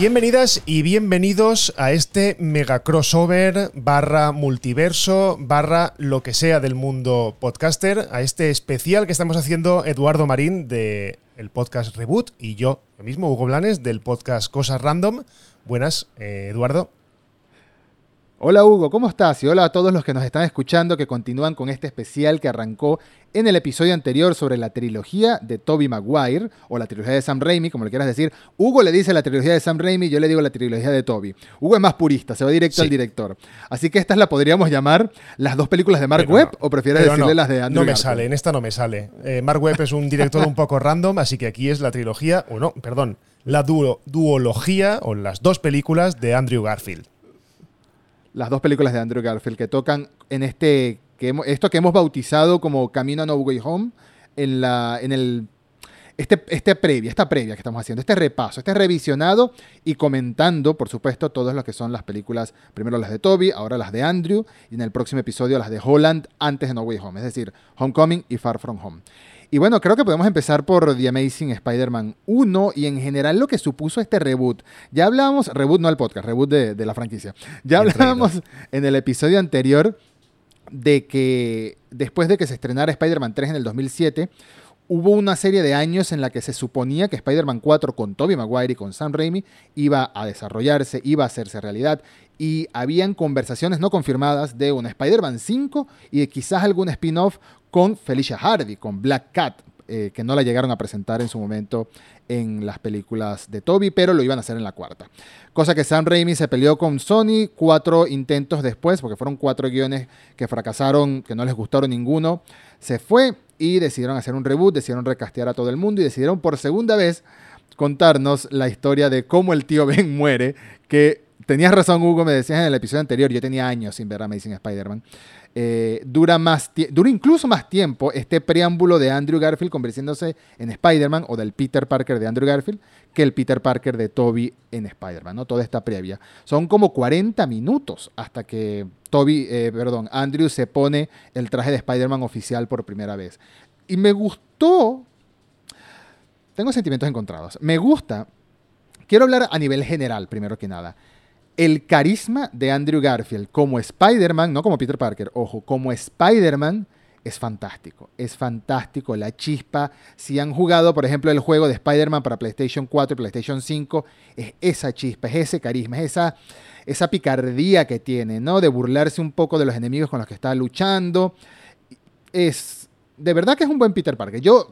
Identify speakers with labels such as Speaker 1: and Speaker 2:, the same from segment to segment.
Speaker 1: Bienvenidas y bienvenidos a este mega crossover barra multiverso barra lo que sea del mundo podcaster, a este especial que estamos haciendo Eduardo Marín de el podcast Reboot y yo, mismo, Hugo Blanes, del podcast Cosas Random. Buenas, eh, Eduardo.
Speaker 2: Hola Hugo, ¿cómo estás? Y hola a todos los que nos están escuchando que continúan con este especial que arrancó en el episodio anterior sobre la trilogía de Toby Maguire, o la trilogía de Sam Raimi, como le quieras decir. Hugo le dice la trilogía de Sam Raimi, yo le digo la trilogía de Toby. Hugo es más purista, se va directo al director. Así que estas la podríamos llamar las dos películas de Mark Webb, o prefieres decirle las de Andrew
Speaker 1: No me sale, en esta no me sale. Eh, Mark Webb es un director un poco random, así que aquí es la trilogía, o no, perdón, la duología, o las dos películas de Andrew Garfield
Speaker 2: las dos películas de Andrew Garfield que tocan en este, que esto que hemos bautizado como Camino a No Way Home, en, la, en el, este, este previa, esta previa que estamos haciendo, este repaso, este revisionado y comentando, por supuesto, todas lo que son las películas, primero las de Toby, ahora las de Andrew, y en el próximo episodio las de Holland antes de No Way Home, es decir, Homecoming y Far From Home. Y bueno, creo que podemos empezar por The Amazing Spider-Man 1 y en general lo que supuso este reboot. Ya hablábamos, reboot no el podcast, reboot de, la franquicia. Ya hablábamos en el episodio anterior de que después de que se estrenara Spider-Man 3 en el 2007, hubo una serie de años en la que se suponía que Spider-Man 4 con Tobey Maguire y con Sam Raimi iba a desarrollarse, iba a hacerse realidad y habían conversaciones no confirmadas de un Spider-Man 5 y de quizás algún spin-off con Felicia Hardy, con Black Cat, eh, que no la llegaron a presentar en su momento en las películas de Toby, pero lo iban a hacer en la cuarta. Cosa que Sam Raimi se peleó con Sony cuatro intentos después, porque fueron cuatro guiones que fracasaron, que no les gustaron ninguno. Se fue y decidieron hacer un reboot, decidieron recastear a todo el mundo y decidieron por segunda vez contarnos la historia de cómo el tío Ben muere, que tenías razón Hugo, me decías en el episodio anterior, yo tenía años sin ver Amazing Spider-Man. Eh, dura, más dura incluso más tiempo este preámbulo de Andrew Garfield convirtiéndose en Spider-Man o del Peter Parker de Andrew Garfield que el Peter Parker de Toby en Spider-Man, ¿no? Toda esta previa. Son como 40 minutos hasta que Toby, eh, perdón, Andrew se pone el traje de Spider-Man oficial por primera vez. Y me gustó, tengo sentimientos encontrados, me gusta, quiero hablar a nivel general primero que nada el carisma de Andrew Garfield como Spider-Man, no como Peter Parker, ojo, como Spider-Man es fantástico. Es fantástico la chispa. Si han jugado, por ejemplo, el juego de Spider-Man para PlayStation 4 y PlayStation 5, es esa chispa, es ese carisma, es esa, esa picardía que tiene, ¿no? De burlarse un poco de los enemigos con los que está luchando. Es de verdad que es un buen Peter Parker. Yo,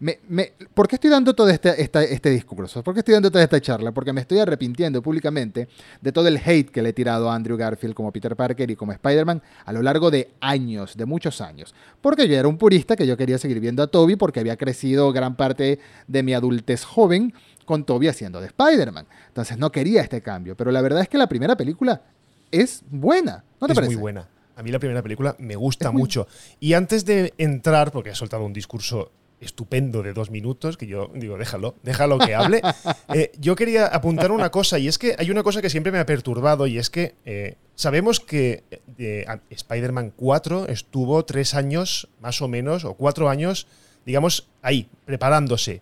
Speaker 2: me, ¿por qué estoy dando todo este, este discurso? ¿Por qué estoy dando toda esta charla? Porque me estoy arrepintiendo públicamente de todo el hate que le he tirado a Andrew Garfield como Peter Parker y como Spider-Man a lo largo de años, de muchos años. Porque yo era un purista que yo quería seguir viendo a Toby porque había crecido gran parte de mi adultez joven con Toby haciendo de Spider-Man. Entonces no quería este cambio. Pero la verdad es que la primera película es buena. ¿No te
Speaker 1: es muy buena. A mí la primera película me gusta mucho. Y antes de entrar, porque ha soltado un discurso estupendo de dos minutos, que yo digo, déjalo, déjalo que hable. Eh, yo quería apuntar una cosa, y es que hay una cosa que siempre me ha perturbado, y es que eh, sabemos que eh, Spider-Man 4 estuvo tres años, más o menos, o cuatro años, digamos, ahí, preparándose.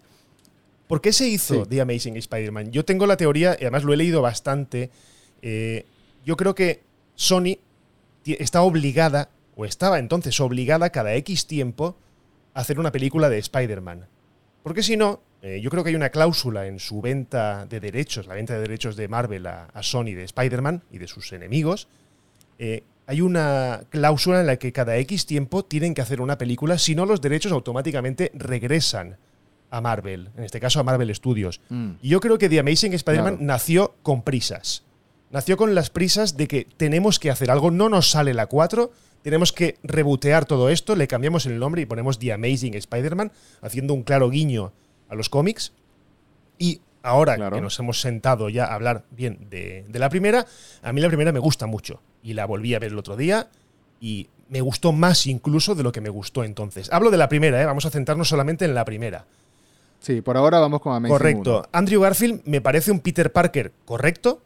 Speaker 1: ¿Por qué se hizo The Amazing Spider-Man? Yo tengo la teoría, y además lo he leído bastante, yo creo que Sony está obligada, o estaba entonces obligada cada X tiempo, a hacer una película de Spider-Man. Porque si no, eh, yo creo que hay una cláusula en su venta de derechos, la venta de derechos de Marvel a, Sony de Spider-Man y de sus enemigos. Eh, hay una cláusula en la que cada X tiempo tienen que hacer una película, si no los derechos automáticamente regresan a Marvel, en este caso a Marvel Studios. Mm. Y yo creo que The Amazing Spider-Man nació con prisas. Nació con las prisas de que tenemos que hacer algo, no nos sale la 4, tenemos que rebotear todo esto, le cambiamos el nombre y ponemos The Amazing Spider-Man, haciendo un claro guiño a los cómics. Y ahora que nos hemos sentado ya a hablar bien de, la primera, a mí la primera me gusta mucho. Y la volví a ver el otro día y me gustó más incluso de lo que me gustó entonces. Hablo de la primera, ¿eh? vamos a centrarnos solamente en la primera.
Speaker 2: Sí, por ahora vamos con Amazing
Speaker 1: Correcto. Andrew Garfield me parece un Peter Parker correcto,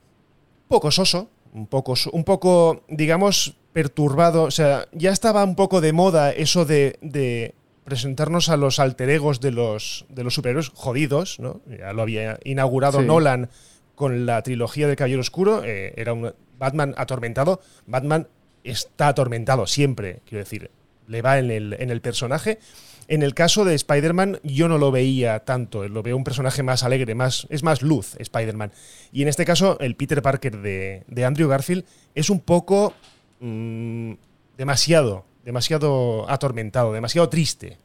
Speaker 1: poco soso, un poco, un poco, digamos, perturbado. O sea, ya estaba un poco de moda eso de, presentarnos a los alter egos de los, de los superhéroes jodidos, ¿no? Ya lo había inaugurado Nolan con la trilogía del Caballero Oscuro, eh, era un Batman atormentado. Batman está atormentado siempre, quiero decir, le va en el, en el personaje. En el caso de Spider-Man, yo no lo veía tanto, lo veo un personaje más alegre, más, es más luz Spider-Man. Y en este caso, el Peter Parker de, de Andrew Garfield es un poco mm, demasiado, demasiado atormentado, demasiado triste.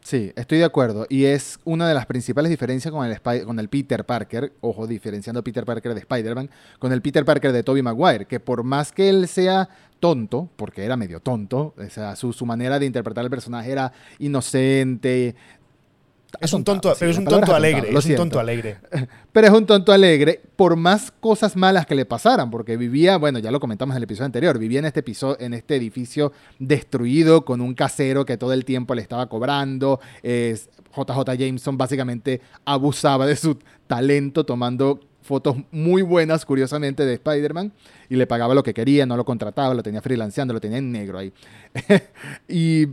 Speaker 2: Sí, estoy de acuerdo. Y es una de las principales diferencias con el, con el Peter Parker, ojo, diferenciando Peter Parker de Spider-Man, con el Peter Parker de Tobey Maguire, que por más que él sea tonto, porque era medio tonto, o sea, su, su manera de interpretar el personaje era inocente,
Speaker 1: es un tonto, pero es un tonto alegre, es un tonto alegre.
Speaker 2: Pero es un tonto alegre por más cosas malas que le pasaran, porque vivía, bueno, ya lo comentamos en el episodio anterior, vivía en este episodio, en este edificio destruido con un casero que todo el tiempo le estaba cobrando. JJ Jameson básicamente abusaba de su talento tomando fotos muy buenas, curiosamente, de Spider-Man y le pagaba lo que quería, no lo contrataba, lo tenía freelanceando, lo tenía en negro ahí. y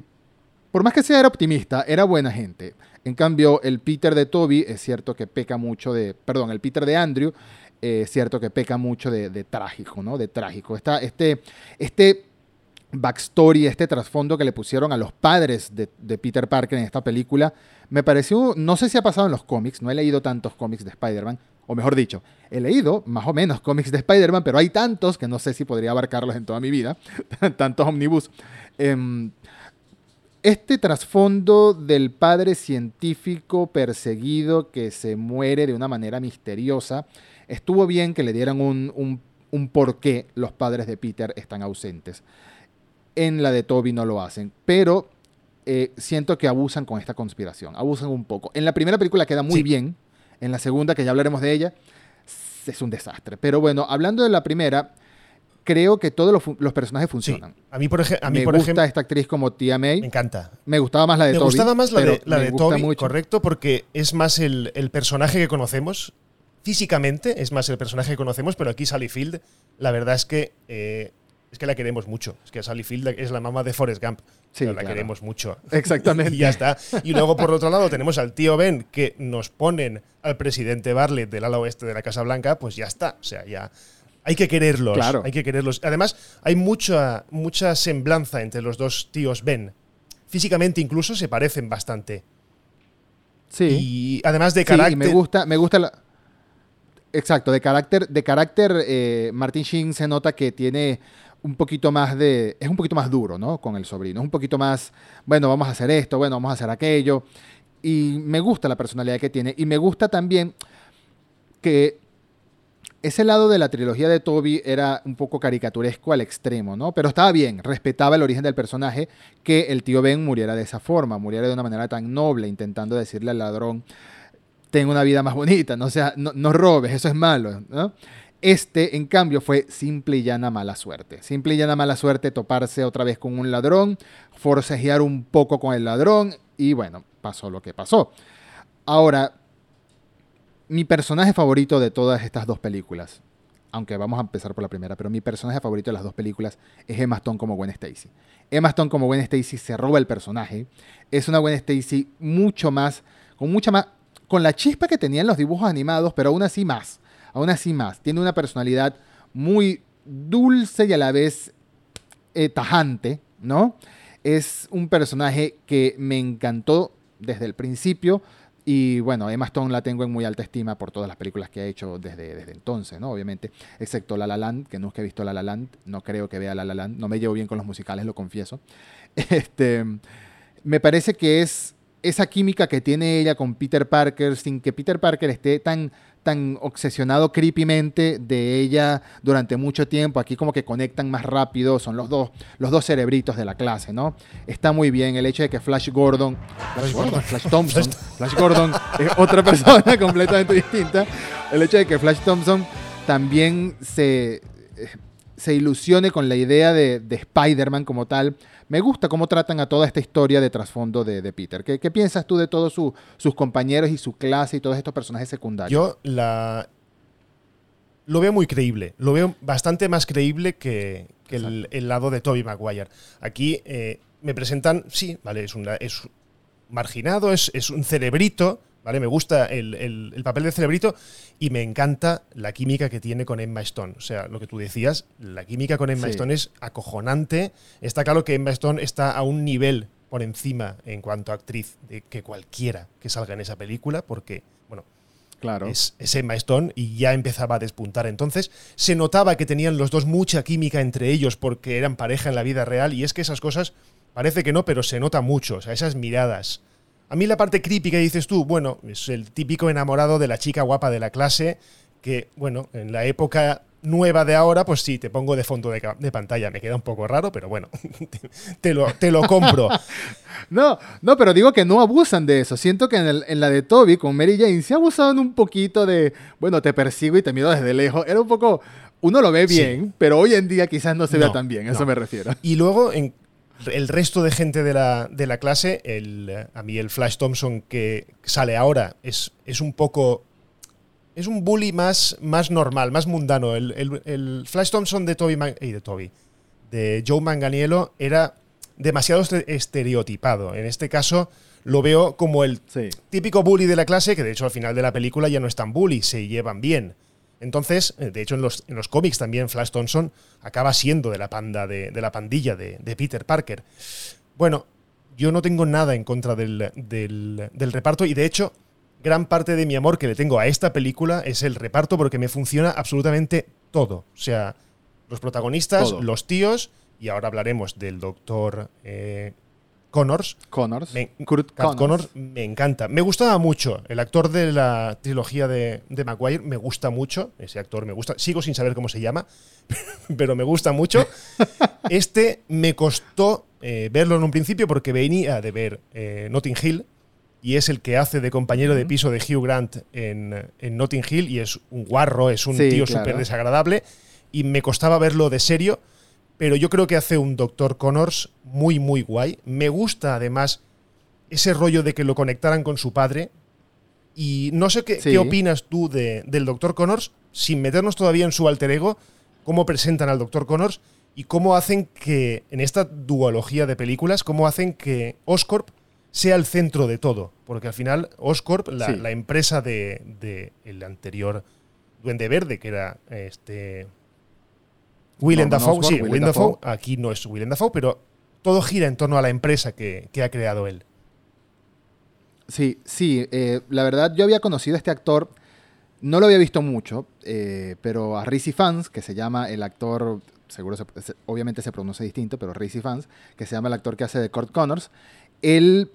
Speaker 2: por más que sea era optimista, era buena gente. En cambio, el Peter de Toby es cierto que peca mucho de, perdón, el Peter de Andrew eh, es cierto que peca mucho de, trágico, ¿no? De trágico. Está este, este backstory, este trasfondo que le pusieron a los padres de, Peter Parker en esta película, me pareció, no sé si ha pasado en los cómics, no he leído tantos cómics de Spider-Man, o mejor dicho, he leído más o menos cómics de Spider-Man, pero hay tantos que no sé si podría abarcarlos en toda mi vida, tantos omnibus. Em, este trasfondo del padre científico perseguido que se muere de una manera misteriosa, estuvo bien que le dieran un, un, por qué los padres de Peter están ausentes. En la de Toby no lo hacen, pero eh, siento que abusan con esta conspiración, abusan un poco. En la primera película queda muy bien, en la segunda, que ya hablaremos de ella, es un desastre. Pero bueno, hablando de la primera, creo que todos los, personajes funcionan.
Speaker 1: A mí, por, ejemplo,
Speaker 2: me gusta esta actriz como Tia May.
Speaker 1: Me encanta.
Speaker 2: Me gustaba más la de
Speaker 1: me
Speaker 2: Toby.
Speaker 1: Me gustaba más la de, la de Toby, correcto, porque es más el, personaje que conocemos. Físicamente es más el personaje que conocemos, pero aquí Sally Field, la verdad es que eh, es que la queremos mucho. Es que Sally Field es la mamá de Forrest Gump. Sí, la queremos mucho.
Speaker 2: Exactamente.
Speaker 1: y ya está. Y luego, por otro lado, tenemos al tío Ben, que nos ponen al presidente Bartlett del ala oeste de la Casa Blanca, pues ya está. O sea, ya hay que quererlos. Claro. Hay que quererlos. Además, hay mucha, mucha semblanza entre los dos tíos Ben. Físicamente incluso se parecen bastante.
Speaker 2: Sí.
Speaker 1: Y además de carácter.
Speaker 2: me gusta, me gusta la. Exacto, de carácter, de carácter, eh, Martin Sheen se nota que tiene un poquito más de. Es un poquito más duro, ¿no? Con el sobrino. Es un poquito más. Bueno, vamos a hacer esto, bueno, vamos a hacer aquello. Y me gusta la personalidad que tiene. Y me gusta también que ese lado de la trilogía de Toby era un poco caricaturesco al extremo, ¿no? Pero estaba bien, respetaba el origen del personaje, que el tío Ben muriera de esa forma, muriera de una manera tan noble, intentando decirle al ladrón, ten una vida más bonita, no, sea, no, robes, eso es malo, ¿no? Este, en cambio, fue simple y llana mala suerte. Simple y llana mala suerte toparse otra vez con un ladrón, forcejear un poco con el ladrón y bueno, pasó lo que pasó. Ahora, mi personaje favorito de todas estas dos películas, aunque vamos a empezar por la primera, pero mi personaje favorito de las dos películas es Emma Stone como Gwen Stacy. Emma Stone como Gwen Stacy se roba el personaje. Es una Gwen Stacy mucho más, con mucha más, con la chispa que tenía en los dibujos animados, pero aún así más, aún así más. Tiene una personalidad muy dulce y a la vez eh, tajante, ¿no? Es un personaje que me encantó desde el principio. Y bueno, Emma Stone la tengo en muy alta estima por todas las películas que ha hecho desde, desde entonces, ¿no? Obviamente, excepto La La Land, que nunca he visto La La Land, no creo que vea La La Land, no me llevo bien con los musicales, lo confieso. Este, me parece que es esa química que tiene ella con Peter Parker, sin que Peter Parker esté tan tan obsesionado creepymente de ella durante mucho tiempo. Aquí como que conectan más rápido, son los dos, los dos cerebritos de la clase, ¿no? Está muy bien el hecho de que Flash Gordon, Flash, Gordon, Flash Thompson, Flash Gordon es otra persona completamente distinta. El hecho de que Flash Thompson también se, se ilusione con la idea de, de Spider-Man como tal me gusta cómo tratan a toda esta historia de trasfondo de, Peter. ¿Qué, piensas tú de todos sus compañeros y su clase y todos estos personajes secundarios?
Speaker 1: Yo la... lo veo muy creíble. Lo veo bastante más creíble que, el, lado de Toby Maguire. Aquí eh, me presentan, sí, vale, es, una, es marginado, es, es un cerebrito, ¿vale? Me gusta el, el- el papel de Cerebrito y me encanta la química que tiene con Emma Stone. O sea, lo que tú decías, la química con Emma
Speaker 2: Sí.
Speaker 1: Stone es acojonante. Está claro que Emma Stone está a un nivel por encima en cuanto a actriz de que cualquiera que salga en esa película, porque, bueno,
Speaker 2: Claro.
Speaker 1: es, es Emma Stone y ya empezaba a despuntar. Entonces se notaba que tenían los dos mucha química entre ellos porque eran pareja en la vida real y es que esas cosas parece que no, pero se nota mucho, o sea, esas miradas. A mí la parte creepy que dices tú, bueno, es el típico enamorado de la chica guapa de la clase que, bueno, en la época nueva de ahora, pues sí, te pongo de fondo de, pantalla. Me queda un poco raro, pero bueno, te, te lo, te lo compro.
Speaker 2: No, no, pero digo que no abusan de eso. Siento que en, el- en la de Toby con Mary Jane se abusaban un poquito de, bueno, te persigo y te miro desde lejos. Era un poco, uno lo ve
Speaker 1: Sí.
Speaker 2: bien, pero hoy en día quizás no se vea tan bien, a
Speaker 1: no.
Speaker 2: eso me refiero.
Speaker 1: Y luego, en el resto de gente de la, de la clase, el, eh, a mí el Flash Thompson que sale ahora es, es un poco. Es un bully más, más normal, más mundano. El, el- el Flash Thompson de Toby, Man- ey, de Toby, de Joe Manganiello era demasiado este- estereotipado. En este caso, lo veo como el
Speaker 2: Sí.
Speaker 1: típico bully de la clase, que de hecho al final de la película ya no es tan bully, se llevan bien. Entonces, eh, de hecho en los, en los cómics también Flash Thompson acaba siendo de la panda de, de la pandilla de, de Peter Parker. Bueno, yo no tengo nada en contra del, del- del reparto y de hecho gran parte de mi amor que le tengo a esta película es el reparto porque me funciona absolutamente todo. O sea, los protagonistas,
Speaker 2: Todo.
Speaker 1: los tíos y ahora hablaremos del doctor eh, Connors.
Speaker 2: Connors.
Speaker 1: Me-
Speaker 2: Kurt Connors.
Speaker 1: Connors me encanta. Me gustaba mucho. El actor de la trilogía de, de Maguire me gusta mucho. Ese actor me gusta. Sigo sin saber cómo se llama, pero me gusta mucho. Este me costó eh, verlo en un principio porque venía de ver eh, Notting Hill y es el que hace de compañero de piso de Hugh Grant en, en Notting Hill y es un guarro, es un
Speaker 2: Sí,
Speaker 1: tío
Speaker 2: claro.
Speaker 1: súper desagradable y me costaba verlo de serio, pero yo creo que hace un Doctor Connors muy, muy guay. Me gusta además ese rollo de que lo conectaran con su padre. Y no sé qué,
Speaker 2: Sí.
Speaker 1: qué opinas tú de- del Doctor Connors, sin meternos todavía en su alter ego, cómo presentan al Doctor Connors y cómo hacen que, en esta duología de películas, cómo hacen que Oscorp sea el centro de todo. Porque al final, Oscorp, la,
Speaker 2: Sí.
Speaker 1: la empresa de, de el anterior Duende Verde, que era este. Willem
Speaker 2: Norman
Speaker 1: Dafoe,
Speaker 2: Osborn,
Speaker 1: sí,
Speaker 2: Willem
Speaker 1: Willem Dafoe.
Speaker 2: Dafoe.
Speaker 1: Aquí no es Willem Dafoe, pero todo gira en torno a la empresa que, que ha creado él.
Speaker 2: Sí, sí. eh, la verdad, yo había conocido a este actor, no lo había visto mucho, eh, pero a Rizzy Fans, que se llama el actor, seguro, se- se- obviamente se pronuncia distinto, pero Rizzy Fans, que se llama el actor que hace de Kurt Connors, él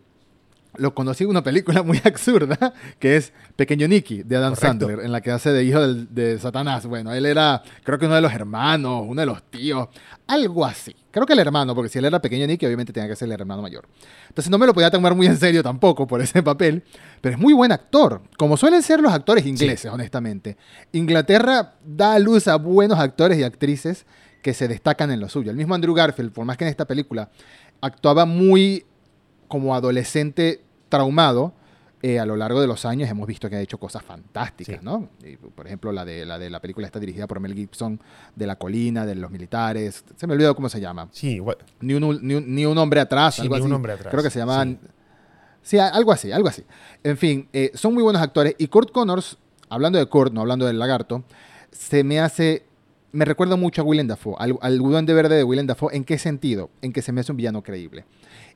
Speaker 2: lo conocí en una película muy absurda, que es Pequeño Nicky, de Adam
Speaker 1: Correcto.
Speaker 2: Sandler, en la que hace de hijo del- de Satanás. Bueno, él era, creo que uno de los hermanos, uno de los tíos, algo así. Creo que el hermano, porque si él era Pequeño Nicky, obviamente tenía que ser el hermano mayor. Entonces no me lo podía tomar muy en serio tampoco por ese papel, pero es muy buen actor, como suelen ser los actores ingleses, honestamente. Inglaterra da a luz a buenos actores y actrices que se destacan en lo suyo. El mismo Andrew Garfield, por más que en esta película actuaba muy como adolescente traumado, eh, a lo largo de los años hemos visto que ha hecho cosas fantásticas,
Speaker 1: Sí.
Speaker 2: ¿no? Y, por ejemplo, la de, la de la película está dirigida por Mel Gibson, de La Colina, de los militares, se me olvidó cómo se llama.
Speaker 1: Sí, igual.
Speaker 2: Ni un, ni un, ni un hombre atrás,
Speaker 1: Sí,
Speaker 2: algo
Speaker 1: ni un
Speaker 2: así.
Speaker 1: hombre atrás,
Speaker 2: Creo que se llamaban...
Speaker 1: sí.
Speaker 2: Sí, algo así, algo así. En fin, eh, son muy buenos actores. Y Kurt Connors, hablando de Kurt, no hablando del lagarto, se me hace... Me recuerda mucho a Willem Dafoe, al, al de verde de Willem Dafoe. ¿En qué sentido? En que se me hace un villano creíble.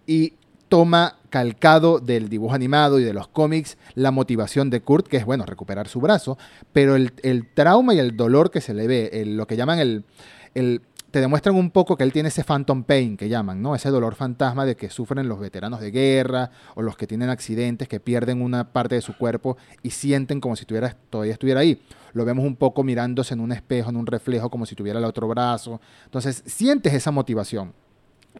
Speaker 2: Y toma calcado del dibujo animado y de los cómics la motivación de Kurt, que es, bueno, recuperar su brazo, pero el, trauma y el dolor que se le ve, lo que llaman el, el... Te demuestran un poco que él tiene ese phantom pain que llaman, ¿no? Ese dolor fantasma de que sufren los veteranos de guerra o los que tienen accidentes, que pierden una parte de su cuerpo y sienten como si tuviera, todavía estuviera ahí. Lo vemos un poco mirándose en un espejo, en un reflejo, como si tuviera el otro brazo. Entonces, sientes esa motivación.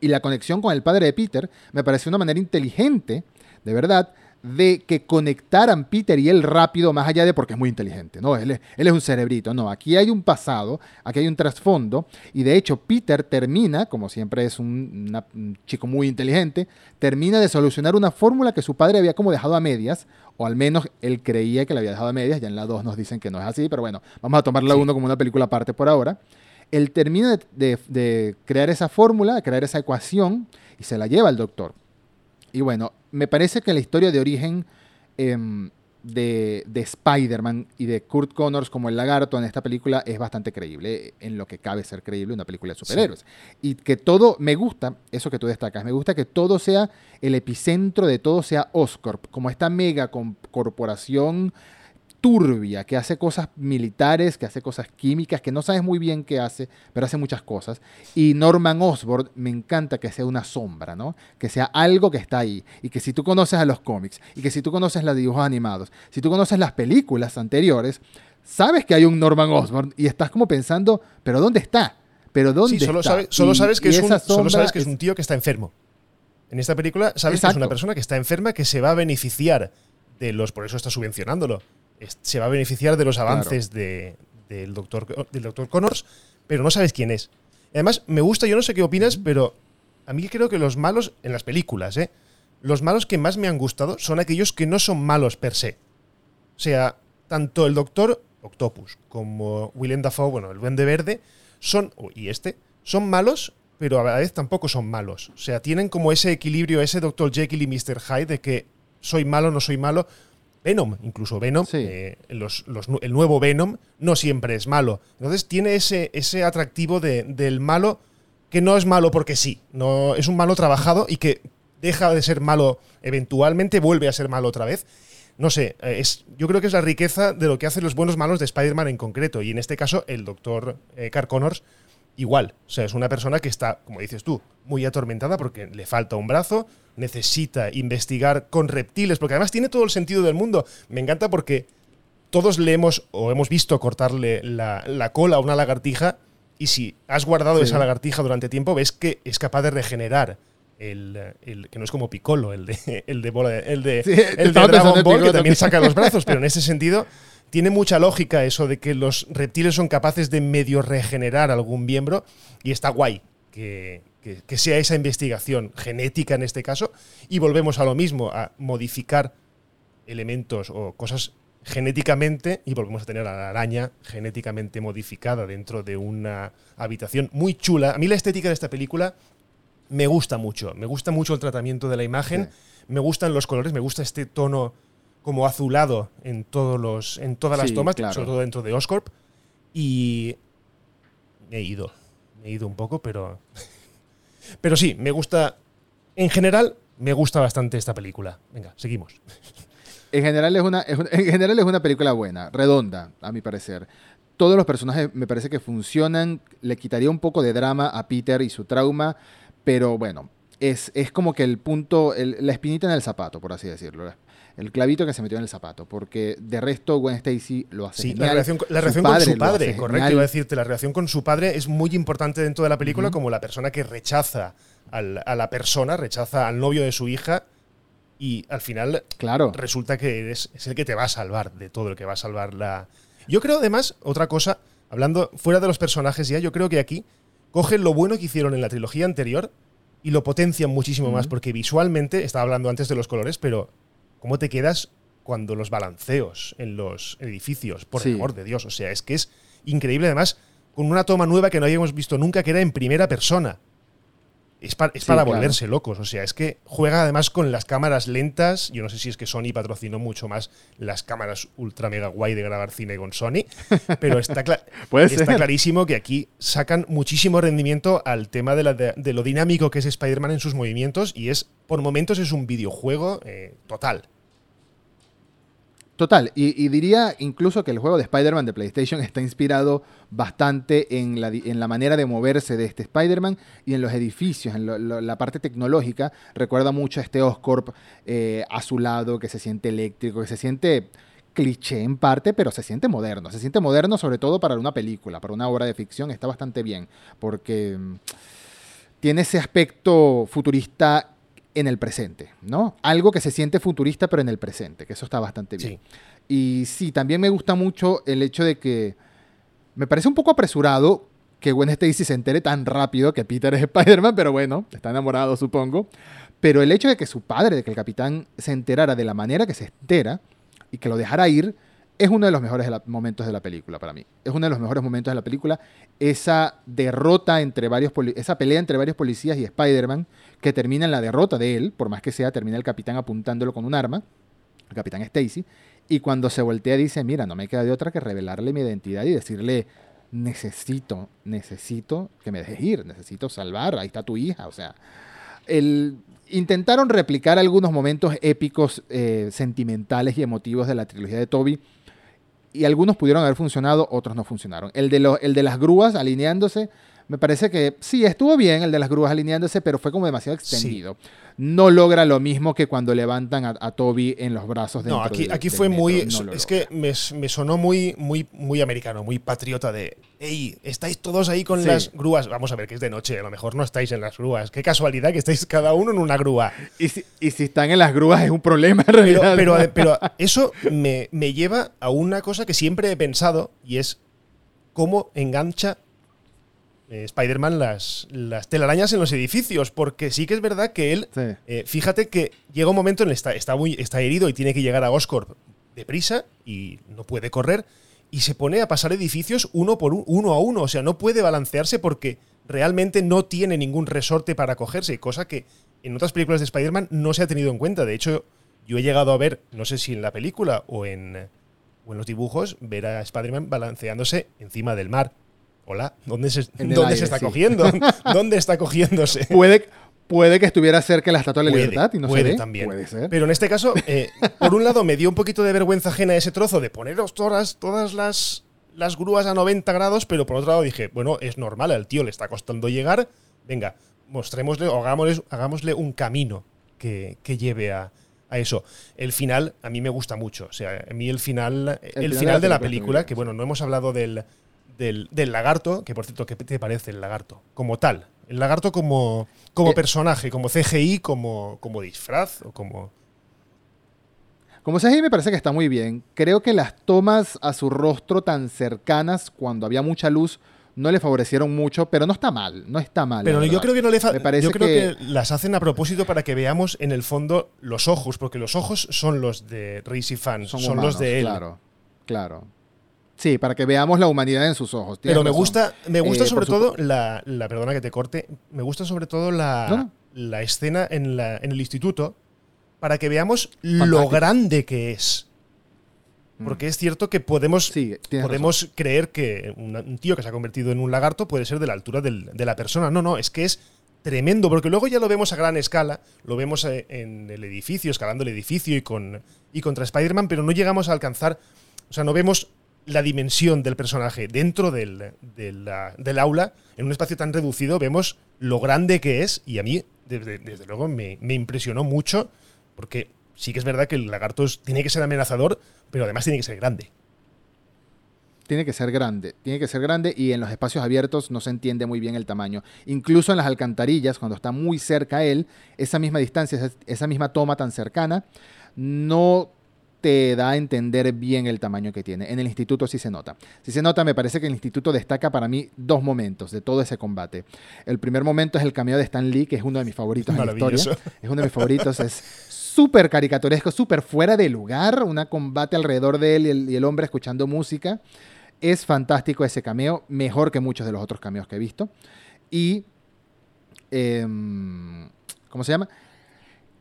Speaker 2: Y la conexión con el padre de Peter me pareció una manera inteligente, de verdad, de que conectaran Peter y él rápido, más allá de porque es muy inteligente, ¿no? Él es, él es un cerebrito, no, aquí hay un pasado, aquí hay un trasfondo, y de hecho Peter termina, como siempre es un, una- un chico muy inteligente, termina de solucionar una fórmula que su padre había como dejado a medias, o al menos él creía que la había dejado a medias, ya en la 2 nos dicen que no es así, pero bueno, vamos a tomar la
Speaker 1: Sí.
Speaker 2: 1 como una película aparte por ahora. Él termina de, de- de crear esa fórmula, de crear esa ecuación, y se la lleva al doctor. Y bueno, me parece que la historia de origen em, de, de Spider-Man y de Kurt Connors como el lagarto en esta película es bastante creíble, en lo que cabe ser creíble una película de superhéroes. Y que todo, me gusta, eso que tú destacas, me gusta que todo sea, el epicentro de todo sea Oscorp, como esta mega corporación turbia, que hace cosas militares, que hace cosas químicas, que no sabes muy bien qué hace, pero hace muchas cosas. Y Norman Osborn me encanta que sea una sombra, ¿no? Que sea algo que está ahí. Y que si tú conoces a los cómics, y que si tú conoces los dibujos animados, si tú conoces las películas anteriores, sabes que hay un Norman Osborn y estás como pensando, pero ¿dónde está? ¿Pero dónde
Speaker 1: solo
Speaker 2: está?
Speaker 1: solo, sabes que es un, solo sabes que es un tío que está enfermo. En esta película sabes que es una persona que está enferma que se va a beneficiar de los, por eso está subvencionándolo, se va a beneficiar de los avances del, doctor, del doctor Connors, pero no sabes quién es. Además, me gusta, yo no sé qué opinas, pero a mí creo que los malos en las películas, ¿eh? los malos que más me han gustado son aquellos que no son malos per se. O sea, tanto el doctor Octopus como Willem Dafoe, bueno, el Duende Verde, son, y este, son malos, pero a la vez tampoco son malos. O sea, tienen como ese equilibrio, ese Dr. Jekyll y Mr. Hyde de que soy malo, no soy malo, Venom, incluso Venom, eh, el nuevo Venom, no siempre es malo. Entonces tiene ese, ese atractivo del malo que no es malo porque sí, no, es un malo trabajado y que deja de ser malo eventualmente, vuelve a ser malo otra vez. No sé, eh, es, yo creo que es la riqueza de lo que hacen los buenos malos de Spider-Man en concreto, y en este caso el doctor eh, Car Connors igual. O sea, es una persona que está, como dices tú, muy atormentada porque le falta un brazo, necesita investigar con reptiles, porque además tiene todo el sentido del mundo. Me encanta porque todos le hemos o hemos visto cortarle la, cola a una lagartija y si has guardado esa lagartija durante tiempo, ves que es capaz de regenerar. El, que no es como Piccolo, el de, el de, el de, el de Dragon Ball, que también saca los brazos, pero en ese sentido tiene mucha lógica eso de que los reptiles son capaces de medio regenerar algún miembro y está guay que, sea esa investigación genética en este caso. Y volvemos a lo mismo, a modificar elementos o cosas genéticamente y volvemos a tener a la araña genéticamente modificada dentro de una habitación muy chula. A mí la estética de esta película me gusta mucho, me gusta mucho el tratamiento de la imagen, me gustan los colores, me gusta este tono como azulado en, todos los, en todas las tomas, sobre todo dentro de Oscorp. Y me he ido, me he ido un poco, pero... pero sí, me gusta... En general, me gusta bastante esta película. Venga, seguimos.
Speaker 2: En general es una, en general es una película buena, redonda, a mi parecer. Todos los personajes me parece que funcionan. Le quitaría un poco de drama a Peter y su trauma, pero bueno, es, es como que el punto, la espinita en el zapato, por así decirlo el clavito que se metió en el zapato, porque de resto Gwen Stacy lo hace sí,
Speaker 1: La relación, la relación con su padre, correcto, iba a decirte, la relación con su padre es muy importante dentro de la película como la persona que rechaza a la persona, rechaza al novio de su hija y al final
Speaker 2: claro.
Speaker 1: resulta que es, es el que te va a salvar de todo, el que va a salvar la... Yo creo además, otra cosa, hablando fuera de los personajes ya, yo creo que aquí cogen lo bueno que hicieron en la trilogía anterior y lo potencian muchísimo más, porque visualmente, estaba hablando antes de los colores, pero ¿Cómo te quedas cuando los balanceos en los edificios? Por el amor de Dios. O sea, es que es increíble. Además, con una toma nueva que no habíamos visto nunca, que era en primera persona. Es, para volverse locos. O sea, es que juega además con las cámaras lentas. Yo no sé si es que Sony patrocinó mucho más las cámaras ultra mega guay de grabar cine con Sony. Pero está, está clarísimo que aquí sacan muchísimo rendimiento al tema de, lo dinámico que es Spider-Man en sus movimientos. Y es, por momentos, es un videojuego eh, total.
Speaker 2: Total, y, diría incluso que el juego de Spider-Man de PlayStation está inspirado bastante en la, manera de moverse de este Spider-Man y en los edificios, en la parte tecnológica. Recuerda mucho a este Oscorp eh, azulado que se siente eléctrico, que se siente cliché en parte, pero se siente moderno. Se siente moderno sobre todo para una película, para una obra de ficción. Está bastante bien, porque mm, tiene ese aspecto futurista en el presente, ¿no? Algo que se siente futurista, pero en el presente, que eso está bastante bien. Y sí, también me gusta mucho el hecho de que me parece un poco apresurado que Gwen Stacy se entere tan rápido que Peter es Spider-Man, pero bueno, está enamorado, supongo. Pero el hecho de que su padre, de que el capitán se enterara de la manera que se entera y que lo dejara ir, es uno de los mejores momentos de la película para mí. Es uno de los mejores momentos de la película. Esa derrota entre varios, esa pelea entre varios policías y Spider-Man, que termina en la derrota de él, por más que sea, termina el capitán apuntándolo con un arma, el capitán Stacy, Y cuando se voltea dice, mira, no me queda de otra que revelarle mi identidad y decirle, necesito, necesito que me dejes ir, necesito salvar, ahí está tu hija. O sea, el, intentaron replicar algunos momentos épicos, eh, sentimentales y emotivos de la trilogía de Toby. Y algunos pudieron haber funcionado, otros no funcionaron. El de, el de las grúas alineándose, me parece que sí, estuvo bien el de las grúas alineándose, pero fue como demasiado extendido. No logra lo mismo que cuando levantan a, Toby en los brazos de
Speaker 1: No, aquí, aquí fue muy. es que me, sonó muy, muy, muy americano, muy patriota de. ¡Ey! Estáis todos ahí con las grúas. Vamos a ver que es de noche, a lo mejor no estáis en las grúas. Qué casualidad que estáis cada uno en una grúa.
Speaker 2: Y si, y si están en las grúas es un problema en realidad.
Speaker 1: Pero, pero, eso me, me lleva a una cosa que siempre he pensado y es cómo engancha eh, Spider-Man las, las telarañas en los edificios, porque sí que es verdad que él, eh, fíjate que llega un momento en el está, está, muy, está herido y tiene que llegar a Oscorp deprisa y no puede correr y se pone a pasar edificios uno por uno a uno, o sea, no puede balancearse porque realmente no tiene ningún resorte para cogerse, cosa que en otras películas de Spider-Man no se ha tenido en cuenta. De hecho, yo he llegado a ver, no sé si en la película o en, o en los dibujos, ver a Spider-Man balanceándose encima del mar hola, ¿dónde se, ¿dónde se está cogiendo? ¿Dónde está cogiéndose?
Speaker 2: Puede, puede que estuviera cerca de la Estatua de la Libertad y no
Speaker 1: puede también. Puede ser. Pero en este caso, eh, por un lado, me dio un poquito de vergüenza ajena ese trozo de poneros todas, todas las, las grúas a 90 grados, pero por otro lado dije, bueno, es normal, al tío le está costando llegar, venga, mostrémosle o hagámosle, hagámosle un camino que, lleve a, eso. El final a mí me gusta mucho. O sea, a mí el final, el, final, de la película, que bueno, no hemos hablado del, del, lagarto, que por cierto, ¿qué te parece el lagarto? Como tal. El lagarto como, como eh, personaje, como CGI, como, como disfraz o como...
Speaker 2: Como CGI me parece que está muy bien. Creo que las tomas a su rostro tan cercanas cuando había mucha luz no le favorecieron mucho, pero no está mal, no está mal.
Speaker 1: Pero yo creo que no le parece yo creo que... las hacen a propósito para que veamos en el fondo los ojos, porque los ojos son los de Racy Fan, son, los de él.
Speaker 2: Claro, claro. Sí, para que veamos la humanidad en sus ojos.
Speaker 1: Pero me gusta, me gusta eh, sobre todo la, perdona que te corte, me gusta sobre todo la, la escena en, la, en el instituto para que veamos lo grande que es. Mm. Porque es cierto que podemos, podemos creer que un tío que se ha convertido en un lagarto puede ser de la altura de la persona. No, no, es que es tremendo, porque luego ya lo vemos a gran escala, lo vemos eh, en el edificio, escalando el edificio y, con, y contra Spider-Man, pero no llegamos a alcanzar, o sea, no vemos la dimensión del personaje dentro del, del, aula, en un espacio tan reducido, vemos lo grande que es y a mí, desde, luego, me, impresionó mucho porque sí que es verdad que el lagarto tiene que ser amenazador, pero además tiene que ser grande.
Speaker 2: Tiene que ser grande, tiene que ser grande y en los espacios abiertos no se entiende muy bien el tamaño. Incluso en las alcantarillas, cuando está muy cerca él, esa misma distancia, esa misma toma tan cercana, no te da a entender bien el tamaño que tiene. En el instituto sí se nota. Si se nota, me parece que el instituto destaca para mí dos momentos de todo ese combate. El primer momento es el cameo de Stan Lee, que es uno de mis favoritos en la historia. Es uno de mis favoritos, es súper caricaturesco, súper fuera de lugar, un combate alrededor de él y el, hombre escuchando música. Es fantástico ese cameo, mejor que muchos de los otros cameos que he visto. Y... Em, ¿Cómo se llama?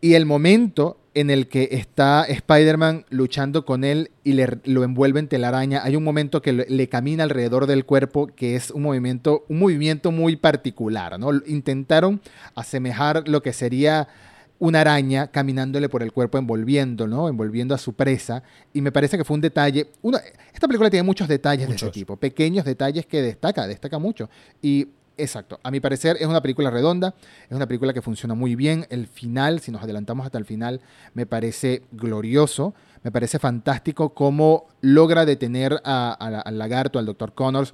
Speaker 2: Y el momento en el que está Spider-Man luchando con él y le, lo envuelve en telaraña. Hay un momento que le, camina alrededor del cuerpo que es un movimiento, un movimiento muy particular. ¿no? Intentaron asemejar lo que sería una araña caminándole por el cuerpo, envolviendo, ¿no? Envolviendo a su presa. Y me parece que fue un detalle. esta película tiene muchos detalles de ese tipo, pequeños detalles que destaca, destaca mucho. Y Exacto. A mi parecer es una película redonda, es una película que funciona muy bien. El final, si nos adelantamos hasta el final, me parece glorioso. Me parece fantástico cómo logra detener al lagarto, al Dr. Connors,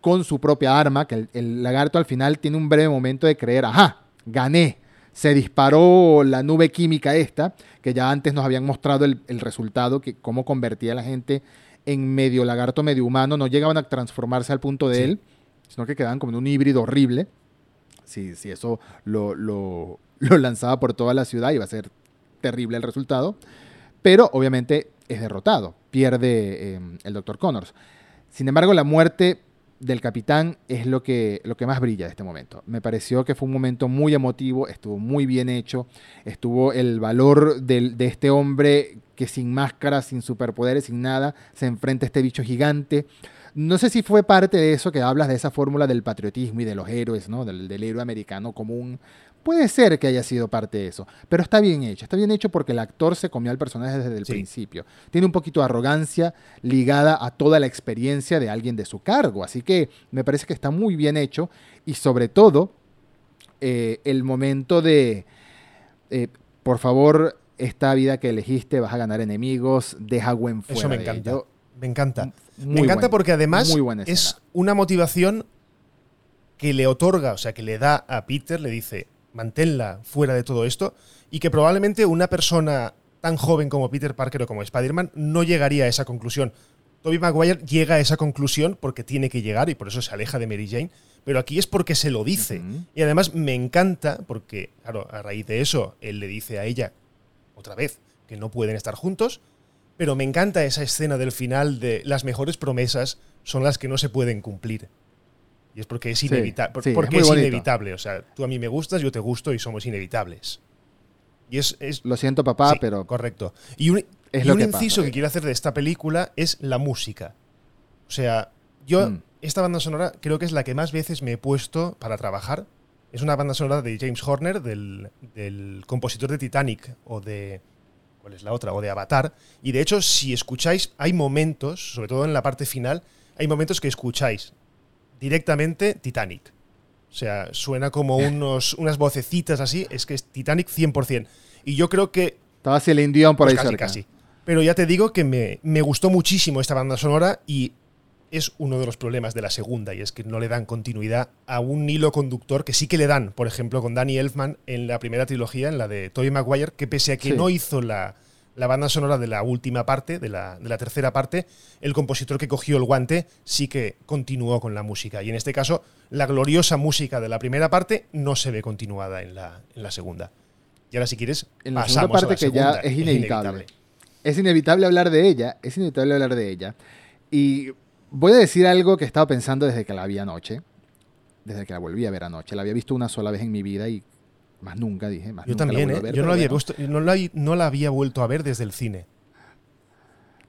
Speaker 2: con su propia arma, que el, lagarto al final tiene un breve momento de creer, ajá, gané. Se disparó la nube química esta, que ya antes nos habían mostrado el, resultado, que cómo convertía a la gente en medio lagarto, medio humano. No llegaban a transformarse al punto de él sino que quedaban como en un híbrido horrible. Si, si eso lo, lo, lanzaba por toda la ciudad, iba a ser terrible el resultado. Pero obviamente es derrotado, pierde em, el Dr. Connors. Sin embargo, la muerte del capitán es lo que, lo que más brilla de este momento. Me pareció que fue un momento muy emotivo, estuvo muy bien hecho, estuvo el valor del- de este hombre que sin máscara, sin superpoderes, sin nada, se enfrenta a este bicho gigante. No sé si fue parte de eso que hablas de esa fórmula del patriotismo y de los héroes, ¿no? Del, del héroe americano común. Puede ser que haya sido parte de eso, pero está bien hecho. Está bien hecho porque el actor se comió al personaje desde el
Speaker 1: Sí.
Speaker 2: principio. Tiene un poquito de arrogancia ligada a toda la experiencia de alguien de su cargo. Así que me parece que está muy bien hecho y sobre todo eh, el momento de, eh, por favor, esta vida que elegiste, vas a ganar enemigos, deja Gwen fuera.
Speaker 1: Eso me
Speaker 2: de
Speaker 1: encanta.
Speaker 2: ello.
Speaker 1: Me encanta.
Speaker 2: Muy
Speaker 1: me encanta
Speaker 2: buen-
Speaker 1: porque además es una motivación que le otorga, o sea, que le da a Peter, le dice, manténla fuera de todo esto, y que probablemente una persona tan joven como Peter Parker o como Spider-Man no llegaría a esa conclusión. Tobey Maguire llega a esa conclusión porque tiene que llegar y por eso se aleja de Mary Jane, pero aquí es porque se lo dice. Y además me encanta porque, claro, a raíz de eso, él le dice a ella, otra vez, que no pueden estar juntos, pero me encanta esa escena del final de las mejores promesas son las que no se pueden cumplir. Y es porque es
Speaker 2: Sí,
Speaker 1: inevitable.
Speaker 2: sí, es
Speaker 1: porque es, inevitable. O sea, tú a mí me gustas, yo te gusto y somos inevitables. Y es. es
Speaker 2: Lo siento, papá,
Speaker 1: sí,
Speaker 2: pero
Speaker 1: Correcto. Y un,
Speaker 2: es
Speaker 1: y
Speaker 2: lo
Speaker 1: un
Speaker 2: que
Speaker 1: inciso
Speaker 2: pasa.
Speaker 1: que quiero hacer de esta película es la música. O sea, yo,
Speaker 2: Mm.
Speaker 1: esta banda sonora creo que es la que más veces me he puesto para trabajar. Es una banda sonora de James Horner, del, del compositor de Titanic o de. ¿Cuál es la otra? O de Avatar. Y de hecho, si escucháis, hay momentos, sobre todo en la parte final, hay momentos que escucháis directamente Titanic. O sea, suena como unos, unas vocecitas así. Es que es Titanic 100%. Y yo creo que
Speaker 2: estaba Celine Dion por
Speaker 1: pues
Speaker 2: ahí
Speaker 1: casi,
Speaker 2: cerca.
Speaker 1: casi. Pero ya te digo que me, me gustó muchísimo esta banda sonora y es uno de los problemas de la segunda y es que no le dan continuidad a un hilo conductor que sí que le dan, por ejemplo, con Danny Elfman en la primera trilogía, en la de Tobey Maguire, que pese a que
Speaker 2: Sí.
Speaker 1: no hizo la, la banda sonora de la última parte, de la, de la tercera parte, el compositor que cogió el guante sí que continuó con la música. Y en este caso, la gloriosa música de la primera parte no se ve continuada en la, en la segunda. Y ahora, si quieres,
Speaker 2: En la
Speaker 1: pasamos
Speaker 2: segunda parte
Speaker 1: a la
Speaker 2: que ya
Speaker 1: segunda.
Speaker 2: es inevitable. Es inevitable hablar de ella, es inevitable hablar de ella. Y voy a decir algo que he estado pensando desde que la vi anoche, desde que la volví a ver anoche. La había visto una sola vez en mi vida y más nunca dije, más
Speaker 1: Yo
Speaker 2: nunca
Speaker 1: también, ¿eh?
Speaker 2: a ver,
Speaker 1: Yo no la, había
Speaker 2: bueno.
Speaker 1: visto- no, la, no la había vuelto a ver desde el cine.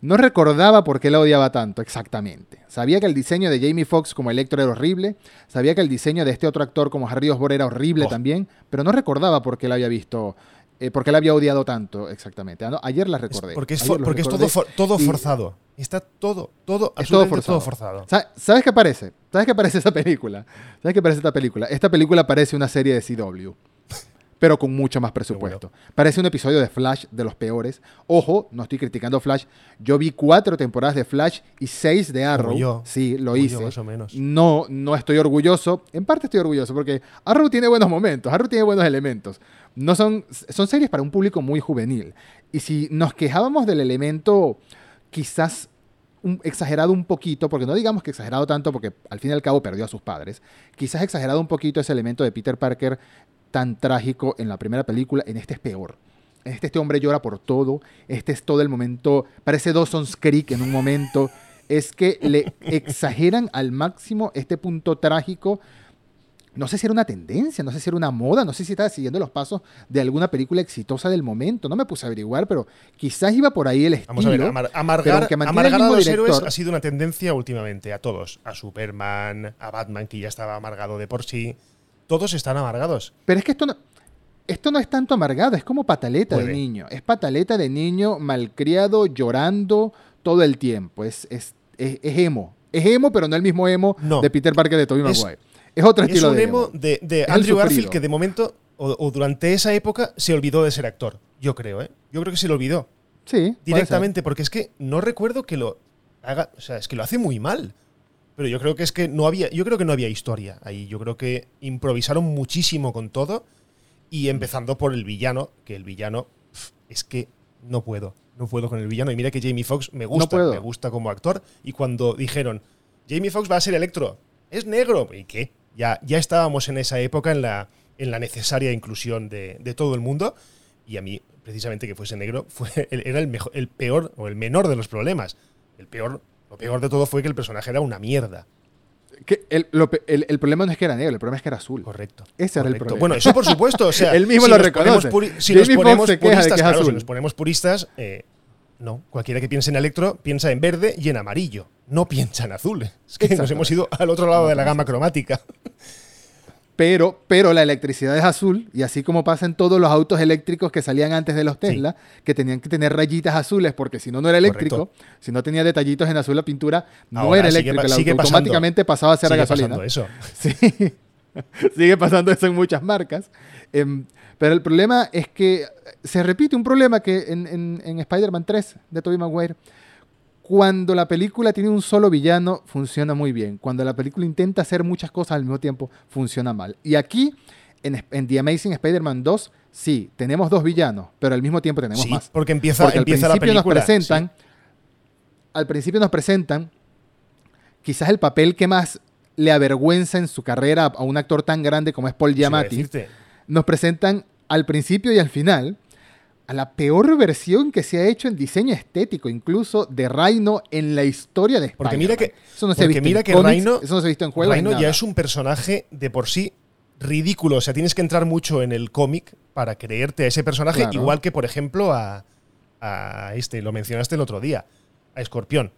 Speaker 2: No recordaba por qué la odiaba tanto, exactamente. Sabía que el diseño de Jamie Foxx como Electro era horrible, sabía que el diseño de este otro actor como Harry Osborn era horrible
Speaker 1: Oh.
Speaker 2: también, pero no recordaba por qué la había visto, eh, por qué la había odiado tanto exactamente. Ah, no, ayer la
Speaker 1: Es
Speaker 2: recordé.
Speaker 1: porque es, for- porque es todo, for- todo
Speaker 2: y-
Speaker 1: forzado. Está todo, todo,
Speaker 2: Es todo
Speaker 1: absolutamente todo
Speaker 2: forzado.
Speaker 1: forzado.
Speaker 2: Sa- ¿Sabes qué parece? ¿Sabes qué parece esa película? ¿Sabes qué parece esta película? Esta película parece una serie de CW, pero con mucho más presupuesto. Parece un episodio de Flash de los peores. Ojo, no estoy criticando Flash. Yo vi cuatro temporadas de Flash y seis de Arrow.
Speaker 1: yo.
Speaker 2: Sí, lo
Speaker 1: Como yo,
Speaker 2: hice.
Speaker 1: más o menos.
Speaker 2: No, no estoy orgulloso. En parte estoy orgulloso porque Arrow tiene buenos momentos, Arrow tiene buenos elementos. No son, son series para un público muy juvenil. Y si nos quejábamos del elemento quizás exagerado un poquito, porque no digamos que exagerado tanto, porque al fin y al cabo perdió a sus padres, quizás exagerado un poquito ese elemento de Peter Parker tan trágico en la primera película, en este es peor. Este, este hombre llora por todo, este es todo el momento, parece Dawson's Creek en un momento, es que le exageran al máximo este punto trágico. No sé si era una tendencia, no sé si era una moda, no sé si estaba siguiendo los pasos de alguna película exitosa del momento. No me puse a averiguar, pero quizás iba por ahí el estilo.
Speaker 1: Vamos a ver, amar- amargar, a los
Speaker 2: director-
Speaker 1: héroes ha sido una tendencia últimamente a todos. A Superman, a Batman, que ya estaba amargado de por sí. Todos están amargados.
Speaker 2: Pero es que esto no, esto no es tanto amargado, es como pataleta de niño. Es pataleta de niño malcriado, llorando todo el tiempo. Es, es, es, es emo. Es emo, pero no el mismo emo
Speaker 1: No.
Speaker 2: de Peter Parker de Tobey Maguire. Es otro
Speaker 1: Es
Speaker 2: estilo
Speaker 1: un
Speaker 2: de
Speaker 1: emo de, de Andrew. Garfield que de momento, o, o durante esa época, se olvidó de ser actor. Yo creo, ¿eh? Yo creo que se lo olvidó.
Speaker 2: Sí,
Speaker 1: directamente, porque es que no recuerdo que lo haga, o sea, es que lo hace muy mal. Pero yo creo que es que no había, yo creo que no había historia ahí. Yo creo que improvisaron muchísimo con todo y empezando por el villano, que el villano es que no puedo, no puedo con el villano. Y mira que Jamie Foxx me gusta, me gusta como actor. Y cuando dijeron Jamie Foxx va a ser Electro, es negro, ¿y qué? Ya, ya estábamos en esa época en la, en la necesaria inclusión de, de todo el mundo. Y a mí, precisamente que fuese negro, fue, era el, mejor, el peor o el menor de los problemas. El peor, lo peor de todo fue que el personaje era una mierda.
Speaker 2: Que el, lo el- el problema no es que era negro, el problema es que era azul.
Speaker 1: Correcto.
Speaker 2: Ese era el problema.
Speaker 1: Bueno, eso por supuesto. O sea,
Speaker 2: Él mismo
Speaker 1: si
Speaker 2: lo reconoce.
Speaker 1: puri- si nos ponemos
Speaker 2: que
Speaker 1: puristas,
Speaker 2: es
Speaker 1: claro, si nos ponemos puristas, eh, no. Cualquiera que piense en Electro piensa en verde y en amarillo. No piensa en azul. Es que nos hemos ido al otro lado de la gama cromática.
Speaker 2: Pero, pero la electricidad es azul, y así como pasa en todos los autos eléctricos que salían antes de los Tesla, que tenían que tener rayitas azules, porque si no, no era eléctrico. Si no tenía detallitos en azul la pintura, no
Speaker 1: Ahora
Speaker 2: era eléctrico.
Speaker 1: pa-
Speaker 2: El auto
Speaker 1: sigue pasando.
Speaker 2: automáticamente pasaba a ser a
Speaker 1: Sigue
Speaker 2: gasolina.
Speaker 1: pasando eso.
Speaker 2: Sí. Sigue pasando eso en muchas marcas. Em, pero el problema es que se repite un problema que en, en- en Spider-Man 3 de Tobey Maguire, cuando la película tiene un solo villano, funciona muy bien. Cuando la película intenta hacer muchas cosas al mismo tiempo, funciona mal. Y aquí, en, en The Amazing Spider-Man 2, sí, tenemos dos villanos, pero al mismo tiempo tenemos
Speaker 1: Sí,
Speaker 2: más.
Speaker 1: porque empieza,
Speaker 2: Porque al principio
Speaker 1: la película.
Speaker 2: nos presentan, al principio nos presentan quizás el papel que más le avergüenza en su carrera a un actor tan grande como es Paul Giamatti. Nos presentan al principio y al final a la peor versión que se ha hecho en diseño estético, incluso de Rhino en la historia de Spider-Man.
Speaker 1: Porque mira que-
Speaker 2: eso no se ha visto
Speaker 1: mira
Speaker 2: en
Speaker 1: que Rhino-
Speaker 2: eso no se ha visto en juegos.
Speaker 1: Rhino
Speaker 2: en
Speaker 1: ya es un personaje de por sí ridículo. O sea, tienes que entrar mucho en el cómic para creerte a ese personaje,
Speaker 2: Claro.
Speaker 1: igual que, por ejemplo, a, a este, lo mencionaste el otro día, a Escorpión.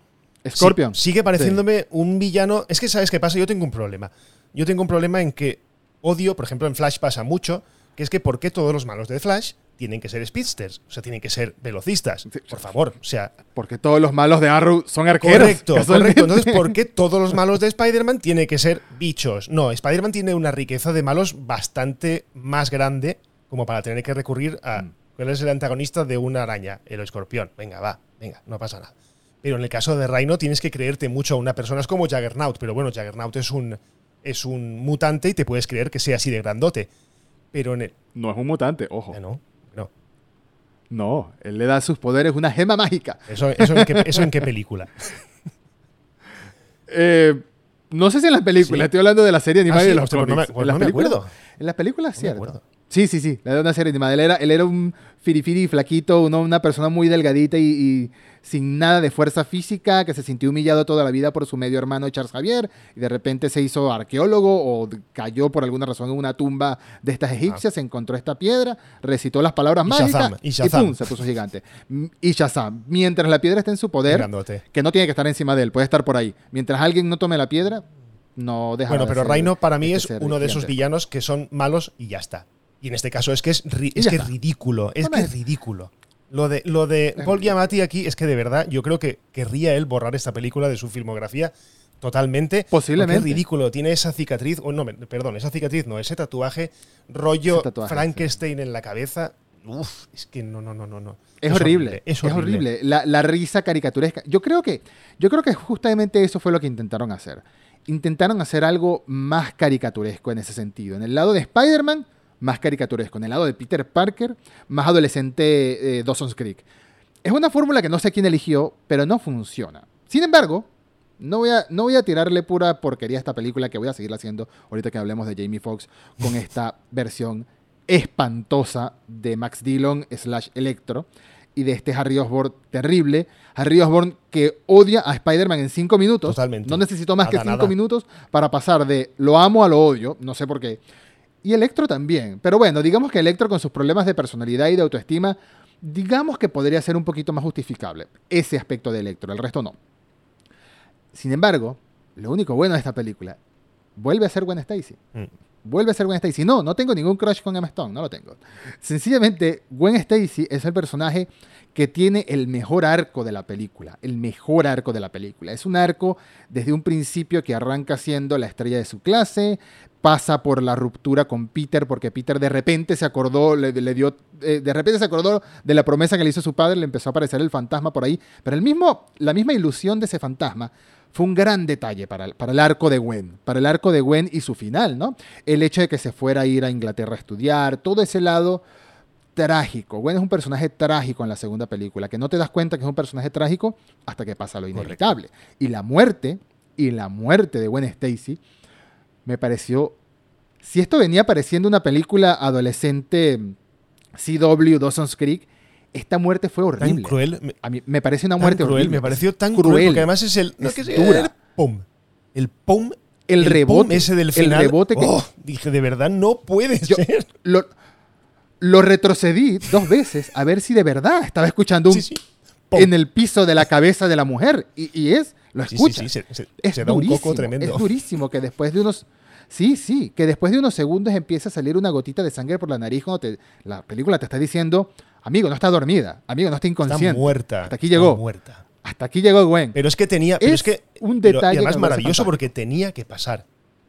Speaker 2: Scorpion.
Speaker 1: Sí, sigue pareciéndome un villano. Es que, ¿sabes qué pasa? Yo tengo un problema. Yo tengo un problema en que odio, por ejemplo, en Flash pasa mucho, que es que ¿por qué todos los malos de Flash tienen que ser speedsters? O sea, tienen que ser velocistas. Por favor. O sea,
Speaker 2: Porque todos los malos de Arrow son arqueros.
Speaker 1: Correcto, correcto. Entonces, ¿por qué todos los malos de Spider-Man tienen que ser bichos? No, Spider-Man tiene una riqueza de malos bastante más grande como para tener que recurrir a.
Speaker 2: Mm.
Speaker 1: ¿Cuál es el antagonista de una araña? El escorpión. Venga, va, venga, no pasa nada. Pero en el caso de Rhino tienes que creerte mucho a una persona. Es como Jaggernaut, pero bueno, Jaggernaut es un, es un mutante y te puedes creer que sea así de grandote. Pero en el.
Speaker 2: No es un mutante, ojo.
Speaker 1: eh, no, no.
Speaker 2: Él le da sus poderes una gema mágica.
Speaker 1: Eso, eso, en, qué, ¿Eso en qué película?
Speaker 2: Eh, no sé si en las películas,
Speaker 1: Sí.
Speaker 2: estoy hablando de la serie animada
Speaker 1: Ah,
Speaker 2: y
Speaker 1: sí,
Speaker 2: de los
Speaker 1: pues no me- pues
Speaker 2: en las
Speaker 1: no me
Speaker 2: películas,
Speaker 1: acuerdo.
Speaker 2: En las películas,
Speaker 1: No
Speaker 2: cierto. Sí, sí, sí, era una serie animada. Él era, él era un firifiri flaquito, uno- una persona muy delgadita y, y sin nada de fuerza física, que se sintió humillado toda la vida por su medio hermano Charles Javier, y de repente se hizo arqueólogo o cayó por alguna razón en una tumba de estas egipcias, encontró esta piedra, recitó las palabras
Speaker 1: Y
Speaker 2: mágicas
Speaker 1: Shazam, y
Speaker 2: pum, se puso gigante. Y Shazam, mientras la piedra esté en su poder, que no tiene que estar encima de él, puede estar por ahí. Mientras alguien no tome la piedra, no deja
Speaker 1: Bueno,
Speaker 2: de
Speaker 1: pero
Speaker 2: ser
Speaker 1: Rhino para mí es uno de esos villanos que son malos y ya está. Y en este caso es que es, ri- es que es ridículo. Es que es ridículo. Lo de, lo de Paul Giamatti aquí es que de verdad yo creo que querría él borrar esta película de su filmografía totalmente.
Speaker 2: Posiblemente.
Speaker 1: Es ridículo. Tiene esa cicatriz, o no, perdón, esa cicatriz no, ese tatuaje, rollo
Speaker 2: Ese tatuaje,
Speaker 1: Frankenstein en la cabeza. Uf, es que no, no, no, no. no.
Speaker 2: Es, horrible, es horrible. La, la risa caricaturesca. Yo creo que, yo creo que justamente eso fue lo que intentaron hacer. Intentaron hacer algo más caricaturesco en ese sentido. En el lado de Spider-Man, más caricaturesco. En el lado de Peter Parker, más adolescente eh, Dawson's Creek. Es una fórmula que no sé quién eligió, pero no funciona. Sin embargo, no voy, a, no voy a tirarle pura porquería a esta película que voy a seguir haciendo ahorita que hablemos de Jamie Foxx con esta versión espantosa de Max Dillon slash Electro y de este Harry Osborn terrible. Harry Osborn que odia a Spider-Man en cinco minutos.
Speaker 1: Totalmente.
Speaker 2: No necesitó más que cinco
Speaker 1: nada.
Speaker 2: minutos para pasar de lo amo a lo odio. No sé por qué. Y Electro también. Pero bueno, digamos que Electro con sus problemas de personalidad y de autoestima, digamos que podría ser un poquito más justificable. Ese aspecto de Electro, el resto no. Sin embargo, lo único bueno de esta película, vuelve a ser Gwen Stacy.
Speaker 1: Mm.
Speaker 2: Vuelve a ser Gwen Stacy. No, no tengo ningún crush con Emma Stone, no lo tengo. Sencillamente, Gwen Stacy es el personaje que tiene el mejor arco de la película. El mejor arco de la película. Es un arco desde un principio que arranca siendo la estrella de su clase, pasa por la ruptura con Peter, porque Peter de repente se acordó, le, le dio, eh, de repente se acordó de la promesa que le hizo su padre, le empezó a aparecer el fantasma por ahí. Pero el mismo, la misma ilusión de ese fantasma fue un gran detalle para, el- para el arco de Gwen, para el arco de Gwen y su final, ¿no? El hecho de que se fuera a ir a Inglaterra a estudiar, todo ese lado trágico. Gwen es un personaje trágico en la segunda película, que no te das cuenta que es un personaje trágico hasta que pasa lo inevitable. Y la muerte, y la muerte de Gwen Stacy, me pareció... Si esto venía pareciendo una película adolescente CW, Dawson's Creek, esta muerte fue
Speaker 1: Tan
Speaker 2: horrible.
Speaker 1: cruel. me-
Speaker 2: A mí me parece una
Speaker 1: tan
Speaker 2: muerte
Speaker 1: cruel,
Speaker 2: horrible.
Speaker 1: me pareció tan
Speaker 2: Cruel.
Speaker 1: cruel, porque además es el, no,
Speaker 2: Es
Speaker 1: que
Speaker 2: dura.
Speaker 1: el pum. El pum
Speaker 2: El, rebote.
Speaker 1: ese del
Speaker 2: el rebote que-
Speaker 1: oh, dije, de verdad, no puede
Speaker 2: Yo-
Speaker 1: ser.
Speaker 2: Lo, lo retrocedí dos veces a ver si de verdad estaba escuchando un
Speaker 1: Sí, sí.
Speaker 2: En el piso de la cabeza de la mujer. Y, y es, lo
Speaker 1: Sí, sí, sí, se,
Speaker 2: es
Speaker 1: se da un coco tremendo.
Speaker 2: Es durísimo que después de unos. Sí, sí, que después de unos segundos empieza a salir una gotita de sangre por la nariz cuando te- la película te está diciendo, amigo, no está dormida, amigo, no está
Speaker 1: Está
Speaker 2: inconsciente.
Speaker 1: muerta.
Speaker 2: Hasta aquí
Speaker 1: está
Speaker 2: llegó.
Speaker 1: muerta.
Speaker 2: Hasta aquí llegó Gwen.
Speaker 1: Pero es que tenía. pero
Speaker 2: Es
Speaker 1: es que,
Speaker 2: un detalle
Speaker 1: Y además maravilloso porque tenía que pasar.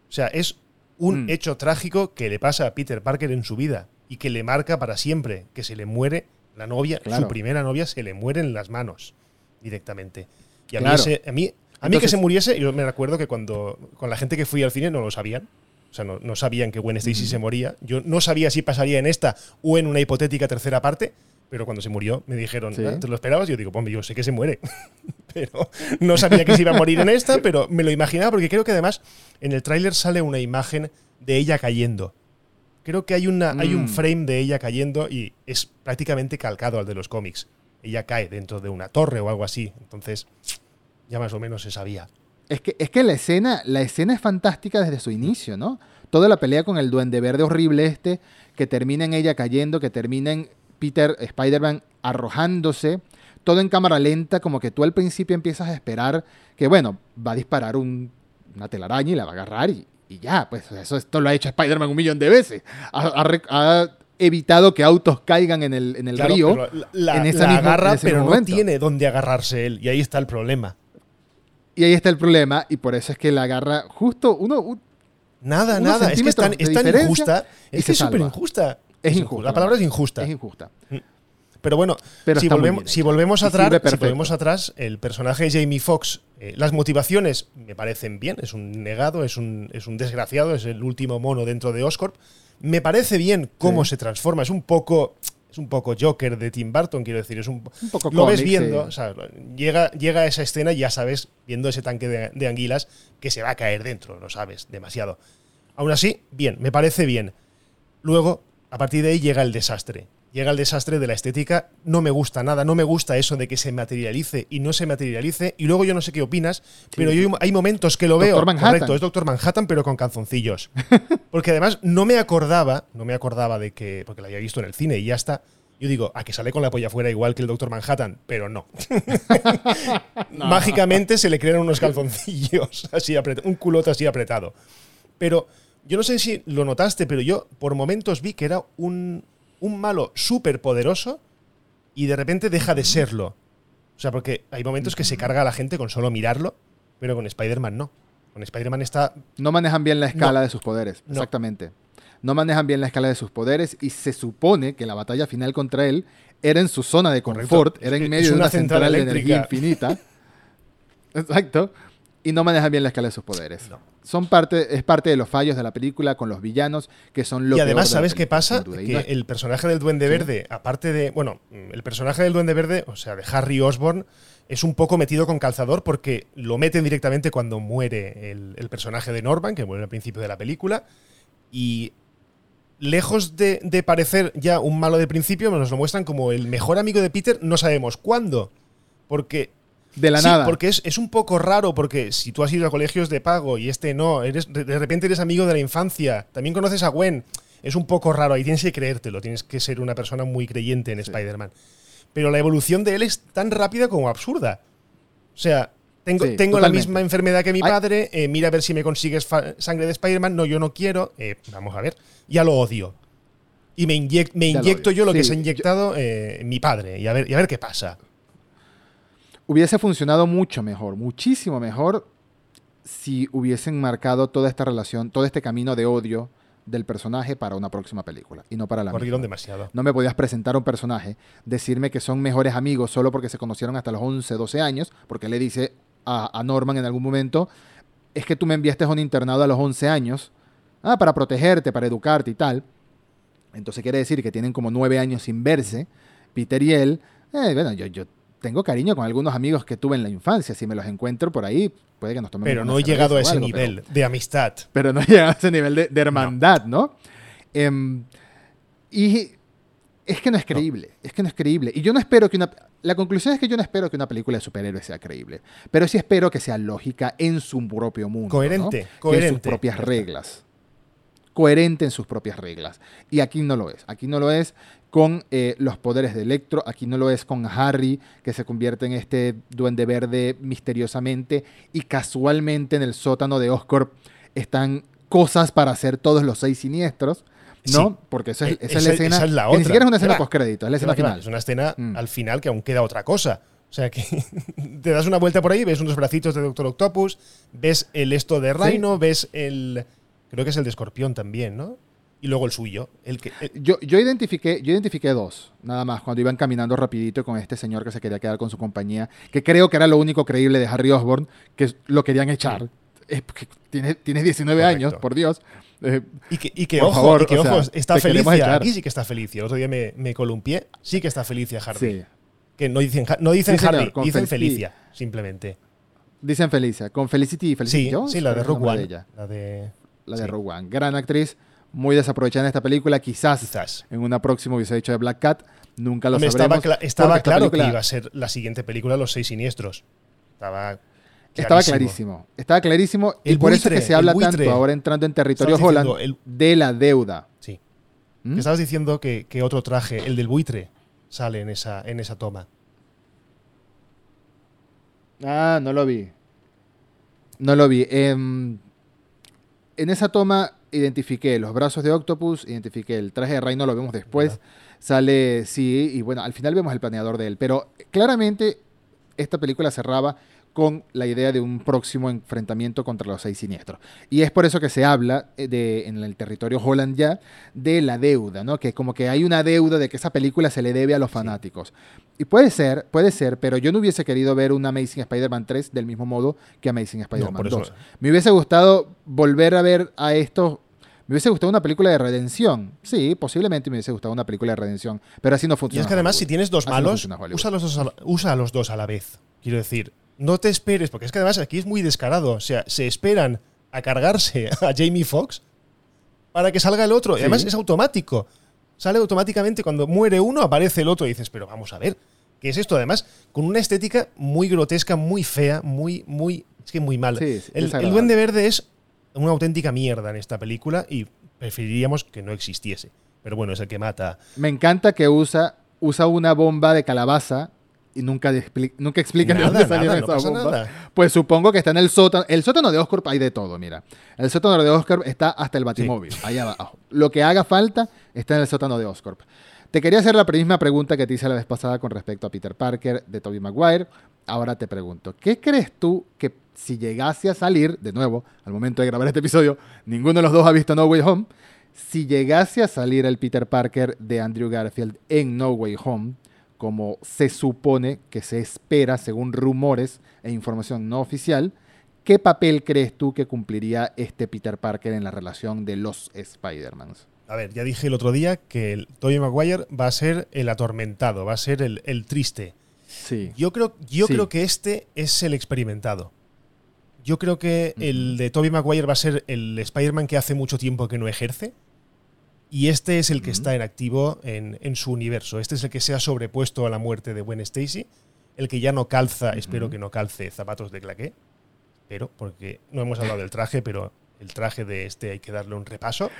Speaker 1: O sea, es un
Speaker 2: Mm.
Speaker 1: hecho trágico que le pasa a Peter Parker en su vida y que le marca para siempre. Que se le muere la novia,
Speaker 2: Claro.
Speaker 1: su primera novia, se le muere en las manos directamente. Y a mí, ese- a mí, a mí que se muriese, yo me recuerdo que cuando con la gente que fui al cine no lo sabían. O sea, no, no sabían que Gwen Stacy se moría. Yo no sabía si pasaría en esta o en una hipotética tercera parte, pero cuando se murió me dijeron,
Speaker 2: Sí.
Speaker 1: "Ah, ¿te lo esperabas? Yo digo, hombre, yo sé que se muere. pero no sabía que se iba a morir en esta, pero me lo imaginaba porque creo que además en el tráiler sale una imagen de ella cayendo. Creo que hay, una, hay un
Speaker 2: Mm.
Speaker 1: frame de ella cayendo y es prácticamente calcado al de los cómics. Ella cae dentro de una torre o algo así. Entonces, ya más o menos se sabía.
Speaker 2: Es que, es que la escena, la escena es fantástica desde su inicio, ¿no? Toda la pelea con el duende verde horrible este, que termina en ella cayendo, que termina en Peter Spider-Man arrojándose, todo en cámara lenta, como que tú al principio empiezas a esperar que, bueno, va a disparar un- una telaraña y la va a agarrar y, ya, pues eso esto lo ha hecho Spider-Man un millón de veces. Ha evitado que autos caigan en el, en el
Speaker 1: Claro,
Speaker 2: río.
Speaker 1: la,
Speaker 2: en esa
Speaker 1: la
Speaker 2: misma-
Speaker 1: agarra,
Speaker 2: en ese
Speaker 1: pero no tiene dónde agarrarse él. Y ahí está el problema.
Speaker 2: Y ahí está el problema, y por eso es que la agarra justo uno, un-
Speaker 1: Nada,
Speaker 2: Unos
Speaker 1: nada. Es que es tan, es tan injusta. Es que es súper injusta.
Speaker 2: Es
Speaker 1: inju-
Speaker 2: injusta,
Speaker 1: La palabra es injusta.
Speaker 2: es injusta.
Speaker 1: Pero bueno,
Speaker 2: Pero
Speaker 1: si, volvemos, si volvemos atrás, si volvemos atrás, el personaje de Jamie Foxx, eh, las motivaciones me parecen bien. Es un negado, es un, es un desgraciado, es el último mono dentro de Oscorp. Me parece bien cómo
Speaker 2: Sí.
Speaker 1: se transforma. Es un poco. Es un poco Joker de Tim Burton, quiero decir. Es un,
Speaker 2: Un poco
Speaker 1: lo ves viendo,
Speaker 2: sí.
Speaker 1: o sea, llega, llega a esa escena y ya sabes, viendo ese tanque de, de anguilas, que se va a caer dentro, lo sabes, demasiado. Aún así, bien, me parece bien. Luego, a partir de ahí llega el desastre. Llega el desastre de la estética. No me gusta nada, no me gusta eso de que se materialice y no se materialice. Y luego yo no sé qué opinas, pero yo hay momentos que lo veo.
Speaker 2: Doctor Manhattan.
Speaker 1: Correcto, es Doctor Manhattan, pero con calzoncillos. Porque además no me acordaba, no me acordaba de que, porque la había visto en el cine y ya está. Yo digo, a que sale con la polla fuera igual que el Doctor Manhattan, pero no. Mágicamente se le crean unos calzoncillos, así un culote así apretado. Pero yo no sé si lo notaste, pero yo por momentos vi que era un, un malo súper poderoso y de repente deja de serlo. O sea, porque hay momentos que se carga a la gente con solo mirarlo, pero con Spider-Man no. Con Spider-Man está
Speaker 2: No manejan bien la escala
Speaker 1: No.
Speaker 2: de sus poderes.
Speaker 1: No.
Speaker 2: Exactamente. No manejan bien la escala de sus poderes y se supone que la batalla final contra él era en su zona de
Speaker 1: Correcto.
Speaker 2: confort, era en medio de
Speaker 1: una
Speaker 2: central,
Speaker 1: central
Speaker 2: de energía infinita. Exacto. Y no manejan bien la escala de sus poderes.
Speaker 1: No.
Speaker 2: Son parte, es parte de los fallos de la película con los villanos, que son lo
Speaker 1: y además,
Speaker 2: peor de la
Speaker 1: ¿sabes qué pasa? Que
Speaker 2: no es-
Speaker 1: el personaje del Duende
Speaker 2: Sí.
Speaker 1: Verde, aparte de. Bueno, el personaje del Duende Verde, o sea, de Harry Osborn, es un poco metido con calzador porque lo meten directamente cuando muere el, el personaje de Norman, que muere al principio de la película. Y lejos de, de parecer ya un malo de principio, nos lo muestran como el mejor amigo de Peter, no sabemos cuándo. Porque
Speaker 2: de la
Speaker 1: sí,
Speaker 2: nada.
Speaker 1: porque es, es un poco raro, porque si tú has ido a colegios de pago y este no, eres, de repente eres amigo de la infancia, también conoces a Gwen, es un poco raro, ahí tienes que creértelo, tienes que ser una persona muy creyente en
Speaker 2: Sí.
Speaker 1: Spider-Man. Pero la evolución de él es tan rápida como absurda. O sea, tengo,
Speaker 2: Sí,
Speaker 1: tengo la misma enfermedad que mi padre, eh, mira a ver si me consigues sangre de Spider-Man, no, yo no quiero, eh, vamos a ver, ya lo odio. Y me, inyec- me
Speaker 2: Ya lo
Speaker 1: inyecto yo lo que se ha inyectado eh, mi padre, y a, ver, y a ver qué pasa.
Speaker 2: Hubiese funcionado mucho mejor, muchísimo mejor, si hubiesen marcado toda esta relación, todo este camino de odio del personaje para una próxima película y no para la
Speaker 1: Corrieron demasiado.
Speaker 2: No me podías presentar a un personaje, decirme que son mejores amigos solo porque se conocieron hasta los 11, 12 años, porque le dice a, a Norman en algún momento, es que tú me enviaste a un internado a los 11 años, ah, para protegerte, para educarte y tal. Entonces quiere decir que tienen como 9 años sin verse, Peter y él. Eh, bueno, yo, yo tengo cariño con algunos amigos que tuve en la infancia, si me los encuentro por ahí, puede que nos tomemos
Speaker 1: Pero no he llegado a ese
Speaker 2: algo, pero-
Speaker 1: nivel de amistad.
Speaker 2: pero no llega a ese nivel de, de hermandad, ¿no? Em, y es que no es creíble, es que no es creíble. Y yo no espero que una... la conclusión es que yo no espero que una película de superhéroes sea creíble, pero sí espero que sea lógica en su propio mundo.
Speaker 1: Coherente,
Speaker 2: ¿no?
Speaker 1: coherente.
Speaker 2: En sus propias reglas. Coherente en sus propias reglas. Y aquí no lo es. Aquí no lo es con eh, los poderes de Electro, aquí no lo es con Harry, que se convierte en este duende verde misteriosamente, y casualmente en el sótano de Oscorp están cosas para hacer todos los seis siniestros. ¿no?
Speaker 1: Sí.
Speaker 2: Porque esa es,
Speaker 1: Eh,
Speaker 2: esa es la escena.
Speaker 1: esa es la otra.
Speaker 2: ni siquiera es una escena postcrédito, es la escena final.
Speaker 1: Es una escena
Speaker 2: Mm.
Speaker 1: al final que aún queda otra cosa. O sea que te das una vuelta por ahí, ves unos bracitos de Doctor Octopus, ves el esto de Rhino, ves el. Creo que es el de Escorpión también, ¿no? Y luego el suyo. El que, el-
Speaker 2: Yo, yo, identifiqué, yo identifiqué dos, nada más, cuando iban caminando rapidito con este señor que se quería quedar con su compañía, que creo que era lo único creíble de Harry Osborn, que lo querían echar. Es porque tiene, tiene 19
Speaker 1: Correcto.
Speaker 2: años, por Dios. Eh,
Speaker 1: y que, y que
Speaker 2: Por
Speaker 1: ojo,
Speaker 2: favor,
Speaker 1: y que
Speaker 2: sea,
Speaker 1: está Felicia. Aquí sí que está Felicia. El otro día me, me columpié. Sí que está Felicia Harvey.
Speaker 2: sí.
Speaker 1: Que no dicen, no dicen
Speaker 2: Sí, señor, con
Speaker 1: dicen
Speaker 2: Fel-
Speaker 1: Felicia, simplemente.
Speaker 2: Dicen Felicia, con Felicity, Felicity
Speaker 1: Sí,
Speaker 2: Jones,
Speaker 1: sí, la de Rogue One.
Speaker 2: ella,
Speaker 1: La de.
Speaker 2: la de
Speaker 1: sí.
Speaker 2: Rogue One. Gran actriz, muy desaprovechada en esta película, quizás,
Speaker 1: Quizás.
Speaker 2: en una próxima hubiese hecho de Black Cat, nunca lo
Speaker 1: Hombre,
Speaker 2: sabremos.
Speaker 1: estaba, cla- estaba claro
Speaker 2: película-
Speaker 1: que iba a ser la siguiente película Los Seis Siniestros. Estaba.
Speaker 2: Estaba clarísimo. Estaba clarísimo. y por eso es que se habla
Speaker 1: buitre.
Speaker 2: tanto ahora entrando en territorio Holland
Speaker 1: diciendo
Speaker 2: de la deuda.
Speaker 1: Sí.
Speaker 2: ¿Mm?
Speaker 1: Estabas diciendo que, que otro traje, el del buitre, sale en esa, en esa toma.
Speaker 2: Ah, no lo vi. No lo vi. Em, en esa toma identifiqué los brazos de Octopus, identifiqué el traje de Reino, lo vemos después.
Speaker 1: ¿Verdad?
Speaker 2: Sale, sí, y bueno, al final vemos el planeador de él. Pero claramente esta película cerraba con la idea de un próximo enfrentamiento contra los seis siniestros. Y es por eso que se habla eh, de, en el territorio Holland ya de la deuda, ¿no? Que como que hay una deuda de que esa película se le debe a los fanáticos. Y puede ser, puede ser, pero yo no hubiese querido ver un Amazing Spider-Man 3 del mismo modo que Amazing Spider-Man
Speaker 1: eso-
Speaker 2: 2. Me hubiese gustado volver a ver a estos. Me hubiese gustado una película de redención. Sí, posiblemente me hubiese gustado una película de redención. Pero así no
Speaker 1: Y
Speaker 2: funciona.
Speaker 1: es que además,
Speaker 2: Hollywood.
Speaker 1: si tienes dos
Speaker 2: no
Speaker 1: malos, usa, los dos a, la- usa a los dos a la vez. Quiero decir, no te esperes, porque es que además aquí es muy descarado. O sea, se esperan a cargarse a Jamie Foxx para que salga el otro. Y además es automático. Sale automáticamente cuando muere uno, aparece el otro y dices, pero vamos a ver, ¿qué es esto? Además, con una estética muy grotesca, muy fea, muy, muy, es que muy mal.
Speaker 2: Sí, sí,
Speaker 1: el, el. Duende Verde es una auténtica mierda en esta película y preferiríamos que no existiese. Pero bueno, es el que mata.
Speaker 2: Me encanta que usa, usa una bomba de calabaza y nunca, expli- nunca explica de
Speaker 1: Nada,
Speaker 2: dónde
Speaker 1: nada, no nada.
Speaker 2: Pues supongo que está en el sótano. El sótano de Oscorp hay de todo, mira. El sótano de Oscorp está hasta el batimóvil, allá abajo. Lo que haga falta está en el sótano de Oscorp. Te quería hacer la misma pregunta que te hice la vez pasada con respecto a Peter Parker de Tobey Maguire. Ahora te pregunto, ¿qué crees tú que si llegase a salir, de nuevo, al momento de grabar este episodio, ninguno de los dos ha visto No Way Home, si llegase a salir el Peter Parker de Andrew Garfield en No Way Home, como se supone que se espera según rumores e información no oficial, ¿qué papel crees tú que cumpliría este Peter Parker en la relación de los Spider-Mans?
Speaker 1: A ver, ya dije el otro día que el Tobey Maguire va a ser el atormentado, va a ser el, el triste.
Speaker 2: Sí.
Speaker 1: Yo creo, yo
Speaker 2: Sí.
Speaker 1: creo que este es el experimentado. Yo creo que el de Tobey Maguire va a ser el Spider-Man que hace mucho tiempo que no ejerce. Y este es el que está en activo en, en su universo. Este es el que se ha sobrepuesto a la muerte de Gwen Stacy. El que ya no calza, espero que no calce zapatos de claqué. Pero, porque no hemos hablado del traje, pero el traje de este hay que darle un repaso.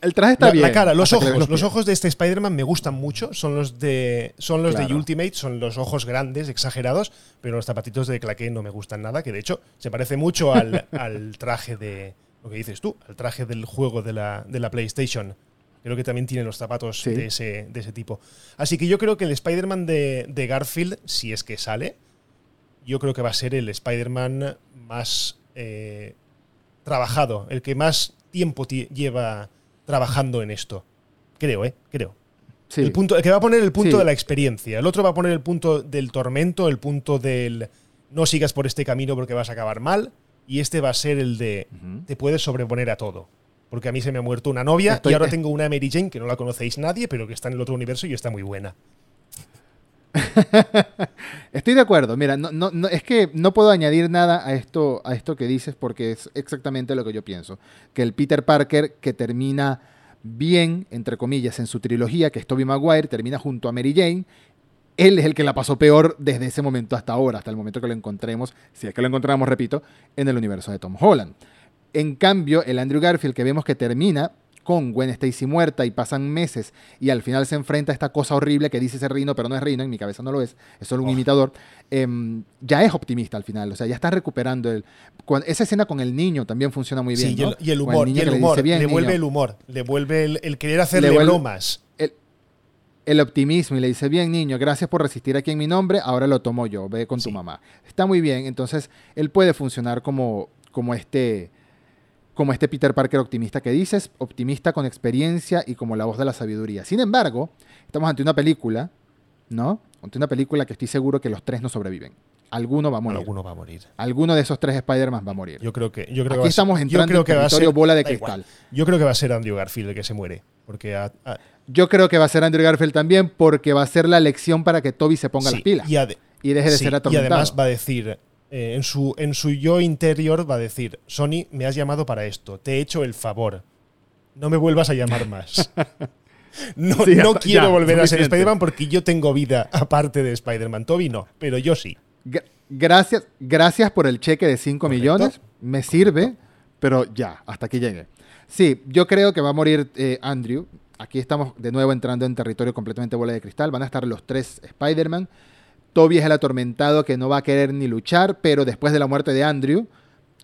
Speaker 2: El traje está
Speaker 1: La,
Speaker 2: bien.
Speaker 1: la cara, los ojos. Los ojos de este Spider-Man me gustan mucho. Son los de son los de. Ultimate, son los ojos grandes, exagerados, pero los zapatitos de claqué no me gustan nada, que de hecho se parece mucho al, al traje de lo que dices tú, al traje del juego de la, de la PlayStation. Creo que también tiene los zapatos
Speaker 2: Sí.
Speaker 1: de, ese, de ese tipo. Así que yo creo que el Spider-Man de, de Garfield, si es que sale, yo creo que va a ser el Spider-Man más eh, trabajado, el que más tiempo ti- lleva trabajando en esto. Creo, ¿eh? Creo.
Speaker 2: Sí.
Speaker 1: El, punto, el que va a poner el punto
Speaker 2: Sí.
Speaker 1: de la experiencia. El otro va a poner el punto del tormento, el punto del no sigas por este camino porque vas a acabar mal. Y este va a ser el de te puedes sobreponer a todo. Porque a mí se me ha muerto una novia
Speaker 2: Estoy-
Speaker 1: y ahora
Speaker 2: es-
Speaker 1: tengo una Mary Jane que no la conocéis nadie, pero que está en el otro universo y está muy buena.
Speaker 2: Estoy de acuerdo. Mira, no, no, no- es que no puedo añadir nada a esto, a esto que dices porque es exactamente lo que yo pienso. Que el Peter Parker que termina bien, entre comillas, en su trilogía, que es Tobey Maguire, termina junto a Mary Jane, él es el que la pasó peor desde ese momento hasta ahora, hasta el momento que lo encontremos, si es que lo encontramos, repito, en el universo de Tom Holland. En cambio, el Andrew Garfield que vemos que termina con Gwen Stacy muerta y pasan meses y al final se enfrenta a esta cosa horrible que dice ese Rino, pero no es Rino, en mi cabeza no lo es, es solo un
Speaker 1: Oh.
Speaker 2: imitador, em, ya es optimista al final, o sea, ya está recuperando el... esa escena con el niño también funciona muy bien.
Speaker 1: Sí, y
Speaker 2: ¿no?
Speaker 1: el, y el
Speaker 2: Con
Speaker 1: humor, y el
Speaker 2: le
Speaker 1: humor,
Speaker 2: dice, "Bien,
Speaker 1: le
Speaker 2: niño".
Speaker 1: vuelve el humor, le vuelve el, el querer hacerle
Speaker 2: vuelve-
Speaker 1: bromas.
Speaker 2: el, el optimismo y le dice, bien niño, gracias por resistir aquí en mi nombre, ahora lo tomo yo, ve con tu mamá. Está muy bien, entonces él puede funcionar como, como, este, como este Peter Parker optimista que dices, optimista con experiencia y como la voz de la sabiduría. Sin embargo, estamos ante una película, ¿no? Ante una película que estoy seguro que los tres no sobreviven. Alguno va a morir.
Speaker 1: Alguno va a morir.
Speaker 2: Alguno de esos tres Spider-Man va a morir.
Speaker 1: Yo creo que, yo creo que
Speaker 2: Aquí
Speaker 1: va a
Speaker 2: estamos
Speaker 1: ser,
Speaker 2: entrando
Speaker 1: yo creo
Speaker 2: en
Speaker 1: que ser,
Speaker 2: bola de cristal.
Speaker 1: Yo creo que va a ser Andrew Garfield el que se muere. Porque a- a-
Speaker 2: Yo creo que va a ser Andrew Garfield también porque va a ser la lección para que Toby se ponga
Speaker 1: sí,
Speaker 2: las pilas
Speaker 1: y
Speaker 2: y deje de
Speaker 1: sí,
Speaker 2: ser
Speaker 1: y
Speaker 2: atormentado.
Speaker 1: además va a decir, eh, en, su, en su yo interior va a decir, Sony, me has llamado para esto, te he hecho el favor, no me vuelvas a llamar más. No,
Speaker 2: Sí,
Speaker 1: no
Speaker 2: ya,
Speaker 1: quiero
Speaker 2: ya,
Speaker 1: volver a ser. Spider-Man porque yo tengo vida aparte de Spider-Man. Toby no, pero yo sí.
Speaker 2: Gra- Gracias, gracias por el cheque de 5
Speaker 1: Correcto.
Speaker 2: millones. Me sirve, pero ya, hasta aquí llegue. Sí, yo creo que va a morir eh, Andrew. Aquí estamos de nuevo entrando en territorio completamente bola de cristal. Van a estar los tres Spider-Man. Toby es el atormentado que no va a querer ni luchar, pero después de la muerte de Andrew,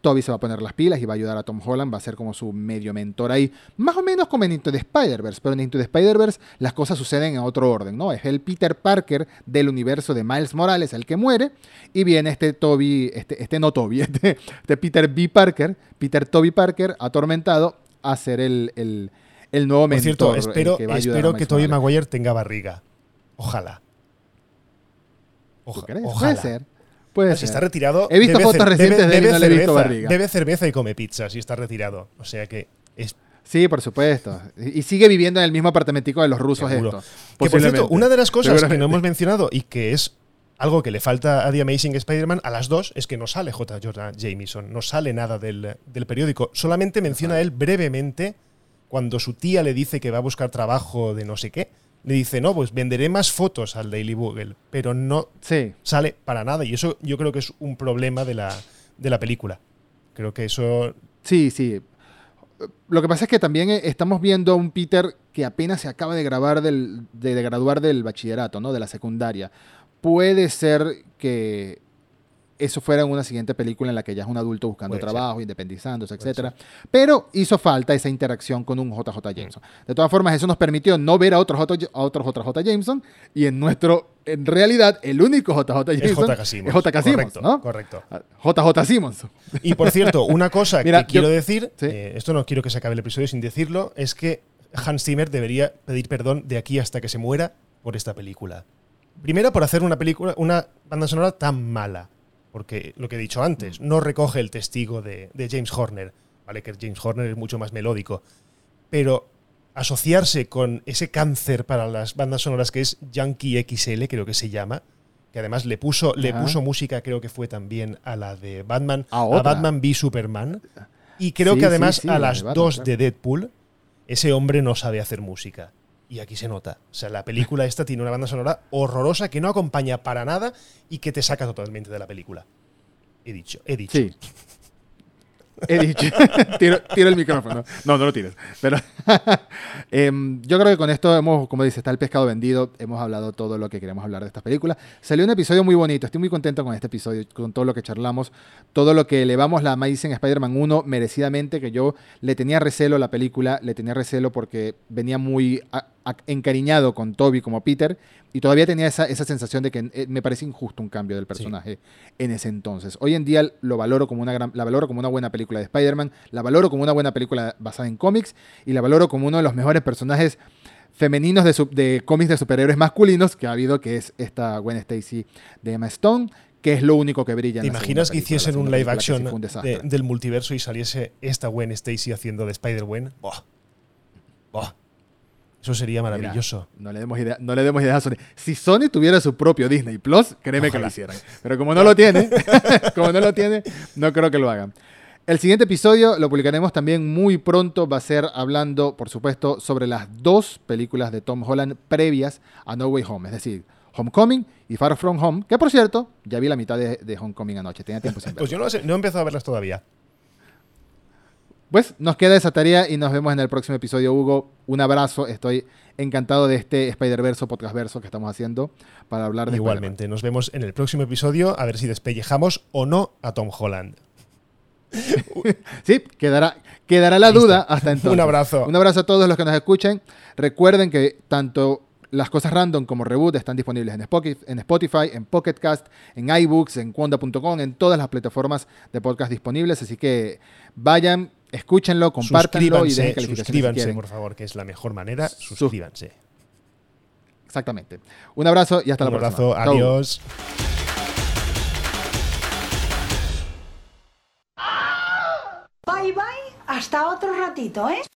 Speaker 2: Toby se va a poner las pilas y va a ayudar a Tom Holland, va a ser como su medio mentor ahí, más o menos como en Into the Spider-Verse, pero en Into the Spider-Verse las cosas suceden en otro orden, ¿no? Es el Peter Parker del universo de Miles Morales el que muere y viene este Toby, este, este no Toby, este, este Peter B. Parker, Peter Toby Parker, atormentado, a ser el, el, el nuevo
Speaker 1: Por
Speaker 2: mentor.
Speaker 1: cierto,
Speaker 2: el
Speaker 1: espero,
Speaker 2: que
Speaker 1: espero que Toby. Maguire tenga barriga. Ojalá. Ojalá.
Speaker 2: Puede ser. Puede
Speaker 1: Ah, Si
Speaker 2: ser.
Speaker 1: está retirado.
Speaker 2: He visto fotos recientes de él y le he visto barriga.
Speaker 1: Bebe cerveza y come pizza si está retirado. O sea que es
Speaker 2: Sí, por supuesto. Y sigue viviendo en el mismo apartamentico de los rusos.
Speaker 1: Que por cierto, una de las cosas que no hemos mencionado y que es algo que le falta a The Amazing Spider-Man a las dos es que no sale J. Jonah Jameson, no sale nada del, del periódico. Solamente menciona él brevemente cuando su tía le dice que va a buscar trabajo de no sé qué. Le dice, no, pues venderé más fotos al Daily Bugle, pero no
Speaker 2: Sí,
Speaker 1: sale para nada. Y eso yo creo que es un problema de la, de la película. Creo que eso
Speaker 2: sí, sí. Lo que pasa es que también eh, estamos viendo a un Peter que apenas se acaba de grabar del, de, de graduar del bachillerato, ¿no? De la secundaria. Puede ser que eso fuera en una siguiente película en la que ya es un adulto buscando
Speaker 1: Puede ser.
Speaker 2: trabajo, independizándose, etcétera. Pero hizo falta esa interacción con un JJ
Speaker 1: Mm.
Speaker 2: Jameson. De todas formas, eso nos permitió no ver a otro, J, a otro JJ Jameson y en nuestro, en realidad, el único JJ Jameson
Speaker 1: es J.K. Simmons.
Speaker 2: es J.K. Simmons,
Speaker 1: correcto,
Speaker 2: ¿no?
Speaker 1: correcto.
Speaker 2: JJ Simmons.
Speaker 1: Y por cierto, una cosa
Speaker 2: Mira,
Speaker 1: que quiero decir,
Speaker 2: sí.
Speaker 1: eh, esto no quiero que se acabe el episodio sin decirlo, es que Hans Zimmer debería pedir perdón de aquí hasta que se muera por esta película. Primero por hacer una película, una banda sonora tan mala, porque lo que he dicho antes, no recoge el testigo de, de James Horner, vale que James Horner es mucho más melódico, pero asociarse con ese cáncer para las bandas sonoras que es Yankee XL, creo que se llama, que además le puso, le puso música, creo que fue también a la de Batman,
Speaker 2: A
Speaker 1: a. Batman v Superman, y creo
Speaker 2: Sí,
Speaker 1: que además
Speaker 2: sí, sí,
Speaker 1: a
Speaker 2: de
Speaker 1: las
Speaker 2: Batman,
Speaker 1: dos
Speaker 2: claro.
Speaker 1: de Deadpool, ese hombre no sabe hacer música. Y aquí se nota. O sea, la película esta tiene una banda sonora horrorosa que no acompaña para nada y que te saca totalmente de la película. He dicho, he dicho.
Speaker 2: Sí. He dicho. tiro, tiro el micrófono. No, no lo tires. Pero em, yo creo que con esto hemos, como dice, está el pescado vendido. Hemos hablado todo lo que queremos hablar de esta película. Salió un episodio muy bonito. Estoy muy contento con este episodio, con todo lo que charlamos, todo lo que elevamos la Amazing Spider-Man 1 merecidamente, que yo le tenía recelo a la película, le tenía recelo porque venía muy a- encariñado con Toby como Peter y todavía tenía esa, esa sensación de que eh, me parece injusto un cambio del personaje en ese entonces. Hoy en día lo valoro como una gran, la valoro como una buena película de Spider-Man, la valoro como una buena película basada en cómics y la valoro como uno de los mejores personajes femeninos de, su- de cómics de superhéroes masculinos que ha habido, que es esta Gwen Stacy de Emma Stone, que es lo único que brilla. en
Speaker 1: ¿Te imaginas que hiciesen un live action de- del multiverso y saliese esta Gwen Stacy haciendo de Spider-Gwen? Eso sería
Speaker 2: Mira,
Speaker 1: maravilloso.
Speaker 2: no le demos idea, no le demos idea a Sony. Si Sony tuviera su propio Disney Plus, créeme que lo hicieran. Pero como no lo tiene, como no lo tiene, no creo que lo hagan. El siguiente episodio lo publicaremos también muy pronto. Va a ser hablando, por supuesto, sobre las dos películas de Tom Holland previas a No Way Home. Es decir, Homecoming y Far From Home, que por cierto, ya vi la mitad de, de Homecoming anoche, tenía tiempo sin.
Speaker 1: Pues yo no, no he empezado a verlas todavía.
Speaker 2: Pues nos queda esa tarea y nos vemos en el próximo episodio, Hugo. Un abrazo, estoy encantado de este Spider-Verso, podcast verso que estamos haciendo para hablar de
Speaker 1: Igualmente, nos vemos en el próximo episodio a ver si despellejamos o no a Tom Holland.
Speaker 2: sí, quedará, quedará la duda hasta entonces.
Speaker 1: Un abrazo.
Speaker 2: Un abrazo a todos los que nos escuchen. Recuerden que tanto las cosas random como Reboot están disponibles en Spotify, en, Spotify, en iBooks, en Quanda.com, en todas las plataformas de podcast disponibles. Así que vayan, escúchenlo, compártanlo y
Speaker 1: dejen Suscríbanse, por favor, que es la mejor manera. Suscríbanse.
Speaker 2: Exactamente. Un abrazo y hasta la próxima.
Speaker 1: Un abrazo, adiós.
Speaker 3: Bye bye, hasta otro ratito, ¿eh?